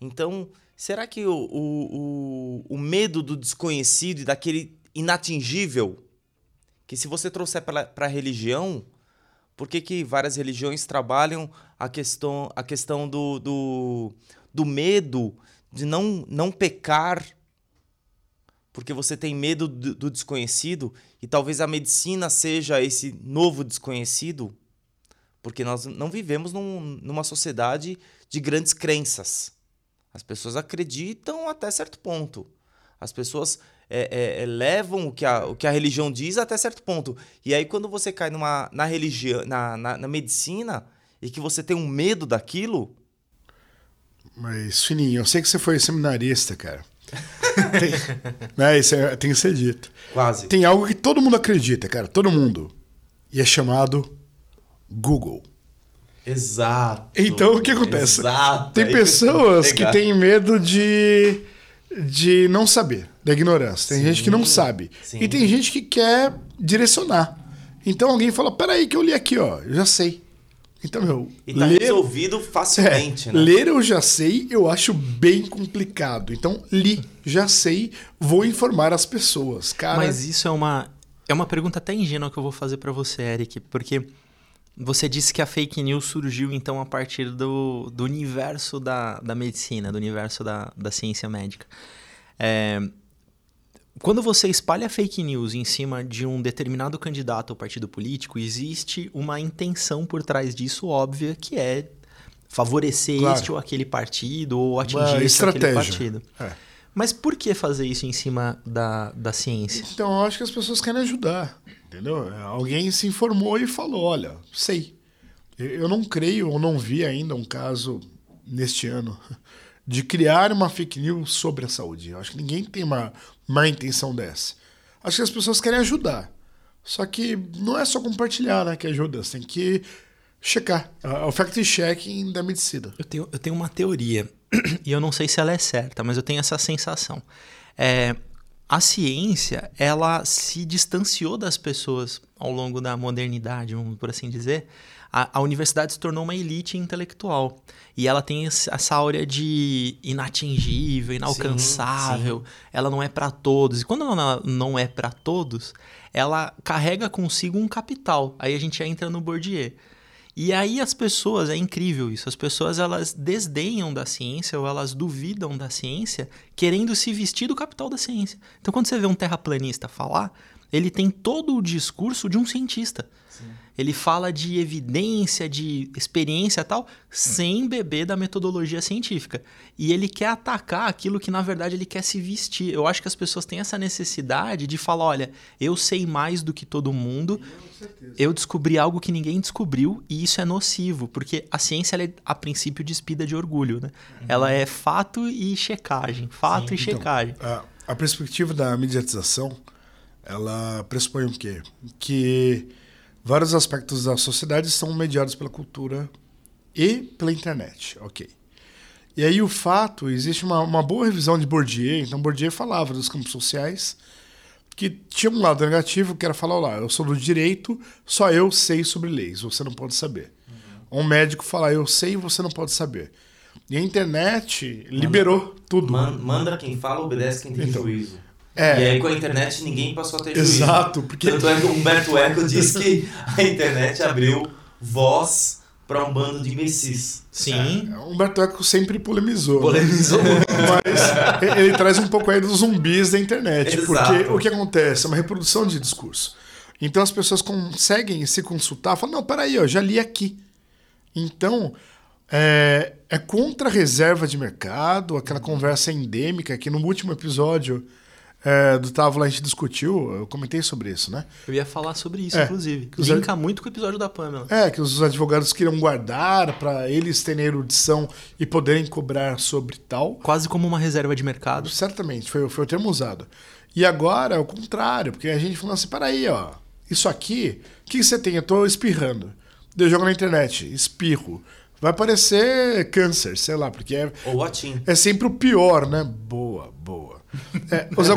Então, Será que o, o, o, o medo do desconhecido e daquele inatingível, que se você trouxer para a religião, por que, que várias religiões trabalham a questão, a questão do, do, do medo de não, não pecar porque você tem medo do, do, desconhecido e talvez a medicina seja esse novo desconhecido, porque nós não vivemos num, numa sociedade de grandes crenças. As pessoas acreditam até certo ponto. As pessoas é, é, levam o que, a, o que a religião diz até certo ponto. E aí, quando você cai numa, na religião, na, na, na medicina, e que você tem um medo daquilo. Mas, Fininho, eu sei que você foi seminarista, cara. tem, né, isso é, tem que ser dito. Quase. Tem algo que todo mundo acredita, cara. Todo mundo. E é chamado Google. Exato. Então o que acontece? Exato. Tem pessoas que têm medo de, de não saber, da ignorância. Tem Sim, gente que não sabe. sim. E tem gente que quer direcionar. Então alguém fala: peraí, que eu li aqui, ó, eu já sei. Então, meu, E tá ler, resolvido é, facilmente, né? ler eu já sei, eu acho bem complicado. Então, li, já sei, vou informar as pessoas. Cara, Mas isso é uma é uma pergunta até ingênua que eu vou fazer pra você, Eric, porque você disse que a fake news surgiu então a partir do, do universo da, da medicina, do universo da, da ciência médica. É, quando você espalha fake news em cima de um determinado candidato ou partido político, existe uma intenção por trás disso óbvia, que é favorecer Claro. este ou aquele partido ou uma atingir este ou aquele estratégia. partido. É. Mas por que fazer isso em cima da, da ciência? Então, eu acho que as pessoas querem ajudar, entendeu? Alguém se informou e falou, olha, sei. Eu- não creio ou não vi ainda um caso neste ano de criar uma fake news sobre a saúde. Eu acho que ninguém tem uma má intenção dessa. Acho que as pessoas querem ajudar. Só que não é só compartilhar né, que ajuda, você tem que checar. É o fact-checking da medicina. Eu tenho, eu tenho uma teoria, e eu não sei se ela é certa, mas eu tenho essa sensação. É, a ciência, ela se distanciou das pessoas ao longo da modernidade, vamos por assim dizer. A, a universidade se tornou uma elite intelectual. E ela tem essa áurea de inatingível, inalcançável. Ela não é para todos. E quando ela não é para todos, ela carrega consigo um capital. Aí a gente entra no Bourdieu. E aí as pessoas, é incrível isso, as pessoas elas desdenham da ciência ou elas duvidam da ciência, querendo se vestir do capital da ciência. Então quando você vê um terraplanista falar, ele tem todo o discurso de um cientista. Ele fala de evidência, de experiência e tal, sem beber da metodologia científica. E ele quer atacar aquilo que, na verdade, ele quer se vestir. Eu acho que as pessoas têm essa necessidade de falar: olha, eu sei mais do que todo mundo, eu descobri algo que ninguém descobriu, e isso é nocivo, porque a ciência, é, a princípio, despida de orgulho. Né? Ela é fato e checagem. Fato e checagem. A, a perspectiva da mediatização, ela pressupõe o quê? Que vários aspectos da sociedade são mediados pela cultura e pela internet, ok. E aí o fato, existe uma, uma boa revisão de Bourdieu, então Bourdieu falava dos campos sociais, que tinha um lado negativo, que era falar, lá, eu sou do direito, só eu sei sobre leis, você não pode saber. Um médico falar, eu sei, você não pode saber. E a internet liberou tudo. Man- manda quem fala, obedece quem tem Então, juízo. É. E aí com a internet ninguém passou a ter juízo. Exato, porque Tanto é que o Humberto Eco diz que a internet abriu voz para um bando de imbecis. Sim. É, Humberto Eco sempre polemizou. né? Polemizou Mas ele- ele traz um pouco aí dos zumbis da internet. Exato. Porque o que acontece? É uma reprodução de discurso. Então as pessoas conseguem se consultar falam, não, peraí, eu já li aqui. Então, é, é contra a reserva de mercado, aquela conversa endêmica que no último episódio é, do Távola a gente discutiu, eu comentei sobre isso, né? Eu ia falar sobre isso, É, inclusive. os- Linka muito com o episódio da Pamela. É, que os advogados queriam guardar para eles terem erudição e poderem cobrar sobre tal. Quase como uma reserva de mercado. Certamente, foi, foi o termo usado. E agora é o contrário, porque a gente falou assim: peraí, ó, isso aqui, o que você tem? Eu tô espirrando. Eu jogo na internet, espirro. Vai parecer câncer, sei lá, porque é, Ou Atim. é sempre o pior, né? Boa, boa. É, os,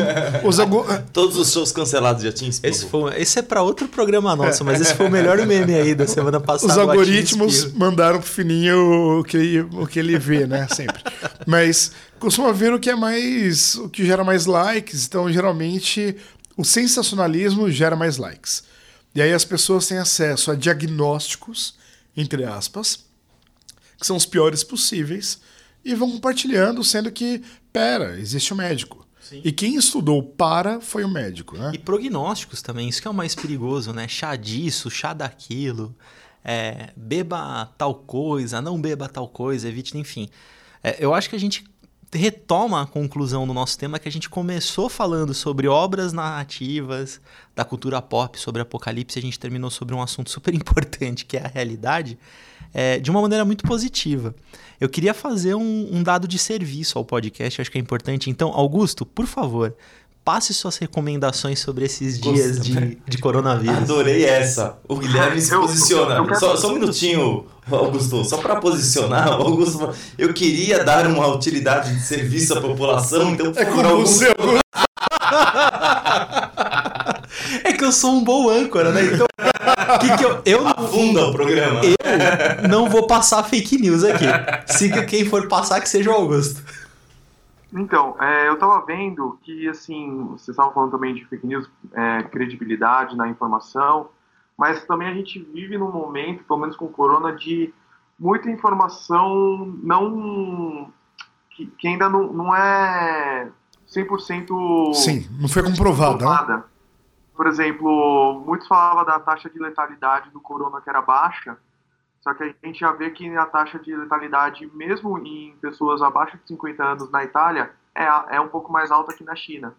os agu- Todos os shows cancelados Atim espirro. Esse, foi, esse é pra outro programa nosso, mas esse foi o melhor meme aí da semana passada. Os algoritmos mandaram pro Fininho o que, ele, o que ele vê, né? Sempre. Mas costuma ver o que é mais. o que gera mais likes. Então, geralmente, o sensacionalismo gera mais likes. E aí as pessoas têm acesso a diagnósticos, entre aspas, que são os piores possíveis, e vão compartilhando, sendo que, pera, existe o médico. E quem estudou para foi o médico, né? E prognósticos também, isso que é o mais perigoso, né? Chá disso, chá daquilo, é, beba tal coisa, não beba tal coisa, evite, enfim. É, eu acho que a gente retoma a conclusão do nosso tema que a gente começou falando sobre obras narrativas da cultura pop, sobre apocalipse, a gente terminou sobre um assunto super importante que é a realidade, é, de uma maneira muito positiva. Eu queria fazer um, um dado de serviço ao podcast, acho que é importante. Então, Augusto, por favor, passe suas recomendações sobre esses dias de, de coronavírus. Adorei essa. O Guilherme se Eu- posiciona. Só, só um minutinho, Augusto. Só para posicionar, Augusto, eu queria dar uma utilidade de serviço à população, então É por algum- você, Augusto. É que eu sou um bom âncora, né? Então, que que eu, eu não, afunda o programa. eu não vou passar fake news aqui. Siga quem for passar, que seja o Augusto. Então, é, eu tava vendo que, assim, vocês estavam falando também de fake news, é, credibilidade na informação, mas também a gente vive num momento, pelo menos com o corona, de muita informação não. que, que ainda não, não é 100% Sim, não foi comprovado, né? Por exemplo, muitos falavam da taxa de letalidade do corona que era baixa, só que a gente já vê que a taxa de letalidade, mesmo em pessoas abaixo de 50 anos na Itália, é, é um pouco mais alta que na China.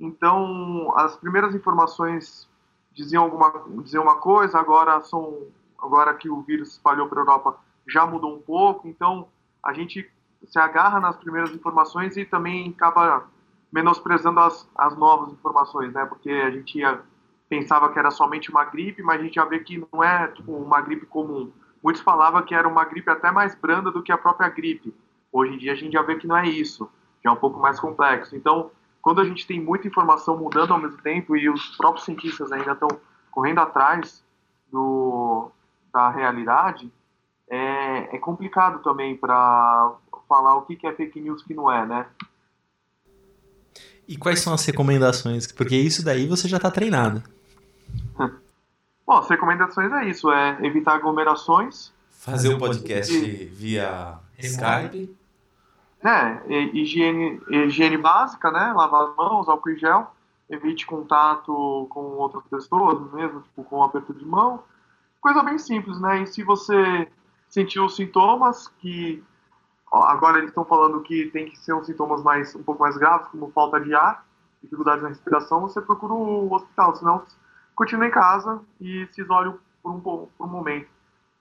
Então, as primeiras informações diziam, alguma, diziam uma coisa, agora, são, agora que o vírus se espalhou para a Europa já mudou um pouco, então a gente se agarra nas primeiras informações e também acaba menosprezando as, as novas informações, né? Porque a gente ia, pensava que era somente uma gripe, mas a gente já vê que não é tipo, uma gripe comum. Muitos falavam que era uma gripe até mais branda do que a própria gripe. Hoje em dia a gente já vê que não é isso, já é um pouco mais complexo. Então, quando a gente tem muita informação mudando ao mesmo tempo e os próprios cientistas ainda estão correndo atrás do, da realidade, é, é complicado também para falar o que, que é fake news e o que não é, né? E quais são as recomendações? Porque isso daí você já tá treinado. Bom, as recomendações é isso, é evitar aglomerações, Fazer o podcast via Skype. né, e- higiene, higiene básica, né, lavar as mãos, álcool em gel, evite contato com outras pessoas, mesmo, tipo, com um aperto de mão, coisa bem simples, né, e se você sentiu os sintomas, que agora eles estão falando que tem que ser uns sintomas mais, um pouco mais graves, como falta de ar, dificuldades na respiração, você procura o hospital, senão continue em casa e se isole por um, po- por um momento.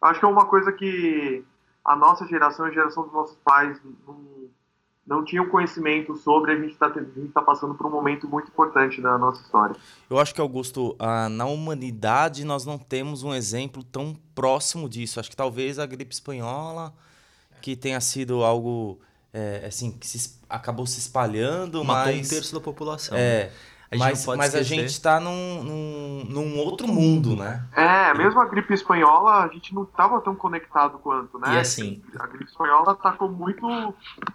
Acho que é uma coisa que a nossa geração e a geração dos nossos pais não, não tinham conhecimento sobre, a gente está tá passando por um momento muito importante na nossa história. Eu acho que, Augusto, ah, na humanidade nós não temos um exemplo tão próximo disso. Acho que talvez a gripe espanhola, que tenha sido algo é, assim, que se acabou se espalhando, Matou mas. um terço da população. É, A gente mas, mas a gente está num, num, num outro mundo, né? É, mesmo a gripe espanhola, a gente não estava tão conectado quanto, né? E assim, A gripe espanhola atacou muito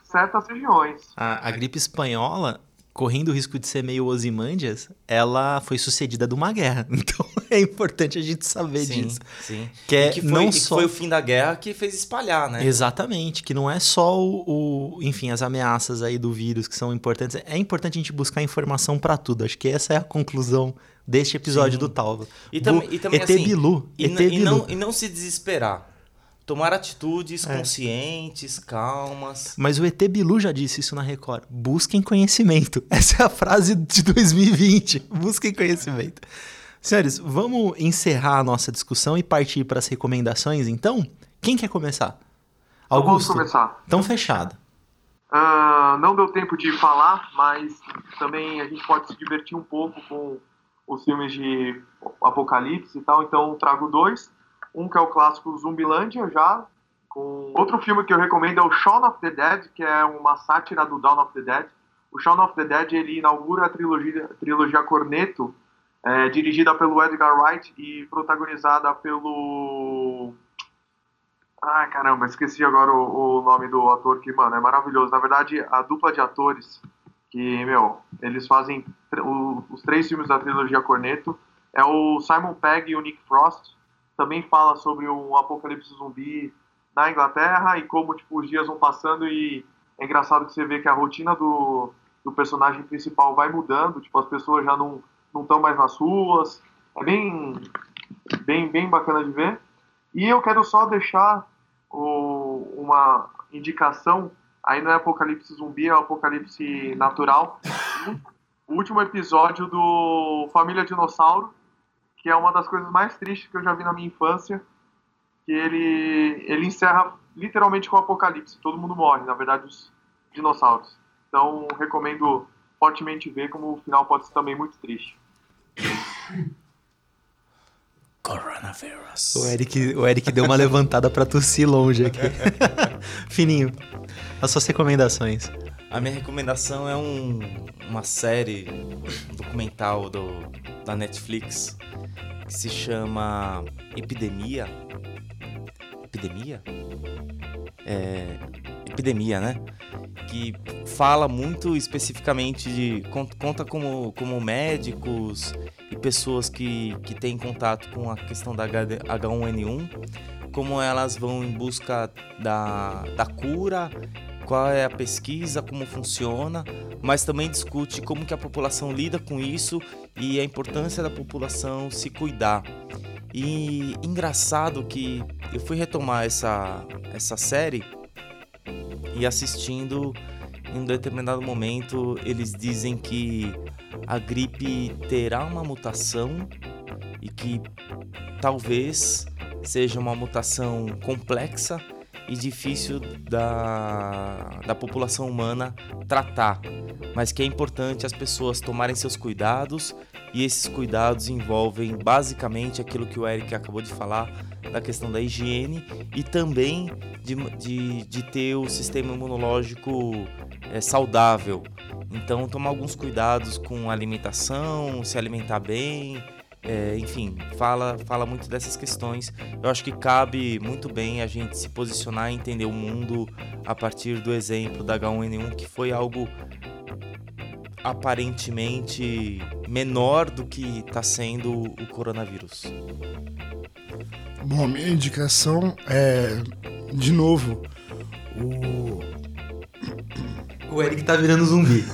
certas regiões. a, a gripe espanhola, correndo o risco de ser meio Ozymandias, ela foi sucedida de uma guerra. Então é importante a gente saber sim, disso. sim. Que é e que foi, não e só... foi o fim da guerra que fez espalhar, né? Exatamente, que não é só o, o- enfim, as ameaças aí do vírus que são importantes. É importante a gente buscar informação pra tudo. Acho que essa é a conclusão deste episódio Sim. do Talva. E, tam, Bu- e também ET assim, Bilu, e, e não, e não se desesperar. Tomar atitudes É. conscientes, calmas. Mas o ET Bilu já disse isso na Record. Busquem conhecimento. Essa é a frase de 2020. Busquem conhecimento. Senhores, vamos encerrar a nossa discussão e partir para as recomendações, então? Quem quer começar? Então, Vamos Augusto? começar. Então fechado. Ah, não deu tempo de falar, mas também a gente pode se divertir um pouco com os filmes de apocalipse e tal. Então trago dois. Um que é o clássico Zumbilândia já. Com... Outro filme que eu recomendo é o Shaun of the Dead, que é uma sátira do Dawn of the Dead. O Shaun of the Dead ele inaugura a trilogia, a trilogia Corneto, é, dirigida pelo Edgar Wright e protagonizada pelo Ai, caramba, esqueci agora o, o nome do ator que, mano, é maravilhoso. Na verdade, a dupla de atores que, meu, eles fazem o- os três filmes da trilogia Corneto é o Simon Pegg e o Nick Frost. Também fala sobre um apocalipse zumbi na Inglaterra e como, tipo, os dias vão passando e é engraçado que você vê que a rotina do, do personagem principal vai mudando, tipo, as pessoas já não estão mais nas ruas. É bem, bem, bem bacana de ver. E eu quero só deixar o- uma indicação. Aí não é apocalipse zumbi, é apocalipse natural. O último episódio do Família Dinossauro, que é uma das coisas mais tristes que eu já vi na minha infância, que ele, ele encerra literalmente com o apocalipse. Todo mundo morre, na verdade, os dinossauros. Então, recomendo fortemente ver como o final pode ser também muito triste. Coronavirus. O Eric, o Eric deu uma levantada para tossir longe aqui. Fininho, as suas recomendações. A minha recomendação é um, uma série um documental do, da Netflix que se chama Epidemia. Epidemia? É, epidemia, né? Que fala muito especificamente de. conta como, como médicos e pessoas que, que têm contato com a questão da H1N1, como elas vão em busca da, da cura, qual é a pesquisa, como funciona, mas também discute como que a população lida com isso e a importância da população se cuidar. E engraçado que eu fui retomar essa, essa série e assistindo em um determinado momento eles dizem que a gripe terá uma mutação e que talvez seja uma mutação complexa e difícil da, da população humana tratar, mas que é importante as pessoas tomarem seus cuidados e esses cuidados envolvem basicamente aquilo que o Eric acabou de falar da questão da higiene e também de, de, de ter o sistema imunológico é, saudável. Então, tomar alguns cuidados com alimentação, se alimentar bem, é, enfim, fala, fala muito dessas questões. Eu acho que cabe muito bem a gente se posicionar e entender o mundo a partir do exemplo da H1N1, que foi algo aparentemente menor do que está sendo o coronavírus. Bom, minha indicação é, de novo, o o Eric tá virando zumbi.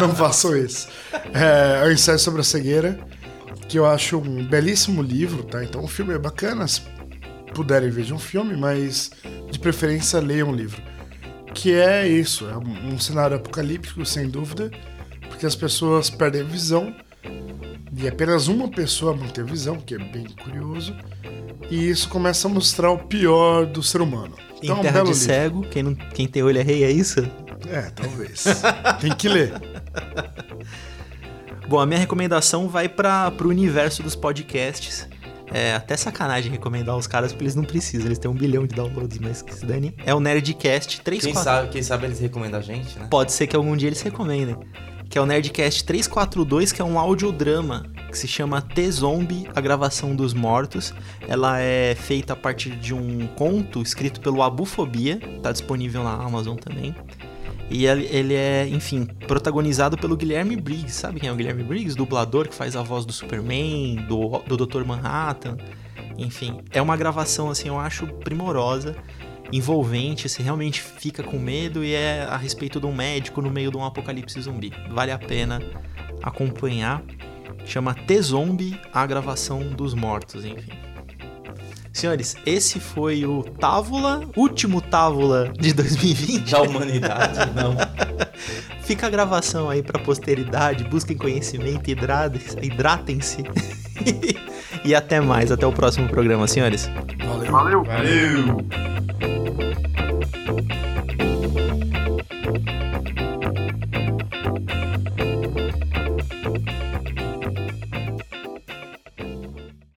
Não façam isso. É, é o ensaio sobre a cegueira, que eu acho um belíssimo livro, tá? Então o filme é bacana, se puderem ver um filme, mas de preferência leiam um livro. Que é isso, é um cenário apocalíptico, sem dúvida, porque as pessoas perdem a visão e apenas uma pessoa mantém a visão, que é bem curioso, e isso começa a mostrar o pior do ser humano. Então, em Terra um de livro. Cego, quem, não, quem tem olho é rei, é isso? É, talvez. tem que ler. Bom, a minha recomendação vai para o universo dos podcasts. É até sacanagem recomendar os caras porque eles não precisam, eles têm um bilhão de downloads, mas que se dane. É o Nerdcast 3 quem sabe Quem sabe eles recomendam a gente, né? Pode ser que algum dia eles recomendem. Que é o Nerdcast 342, que é um audiodrama que se chama T-Zombie, a gravação dos mortos. Ela é feita a partir de um conto escrito pelo Abufobia, tá disponível na Amazon também. E ele é, enfim, protagonizado pelo Guilherme Briggs. Sabe quem é o Guilherme Briggs? Dublador que faz a voz do Superman, do, do Dr. Manhattan. Enfim, é uma gravação, assim, eu acho primorosa, envolvente. Você realmente fica com medo e é a respeito de um médico no meio de um apocalipse zumbi. Vale a pena acompanhar. Chama T-Zombie, a gravação dos mortos, enfim. Senhores, esse foi o Távola, último Távola de 2020. Da humanidade, não. Fica a gravação aí pra posteridade, busquem conhecimento, hidratem-se. e até mais, até o próximo programa, senhores. Valeu. Valeu. Valeu.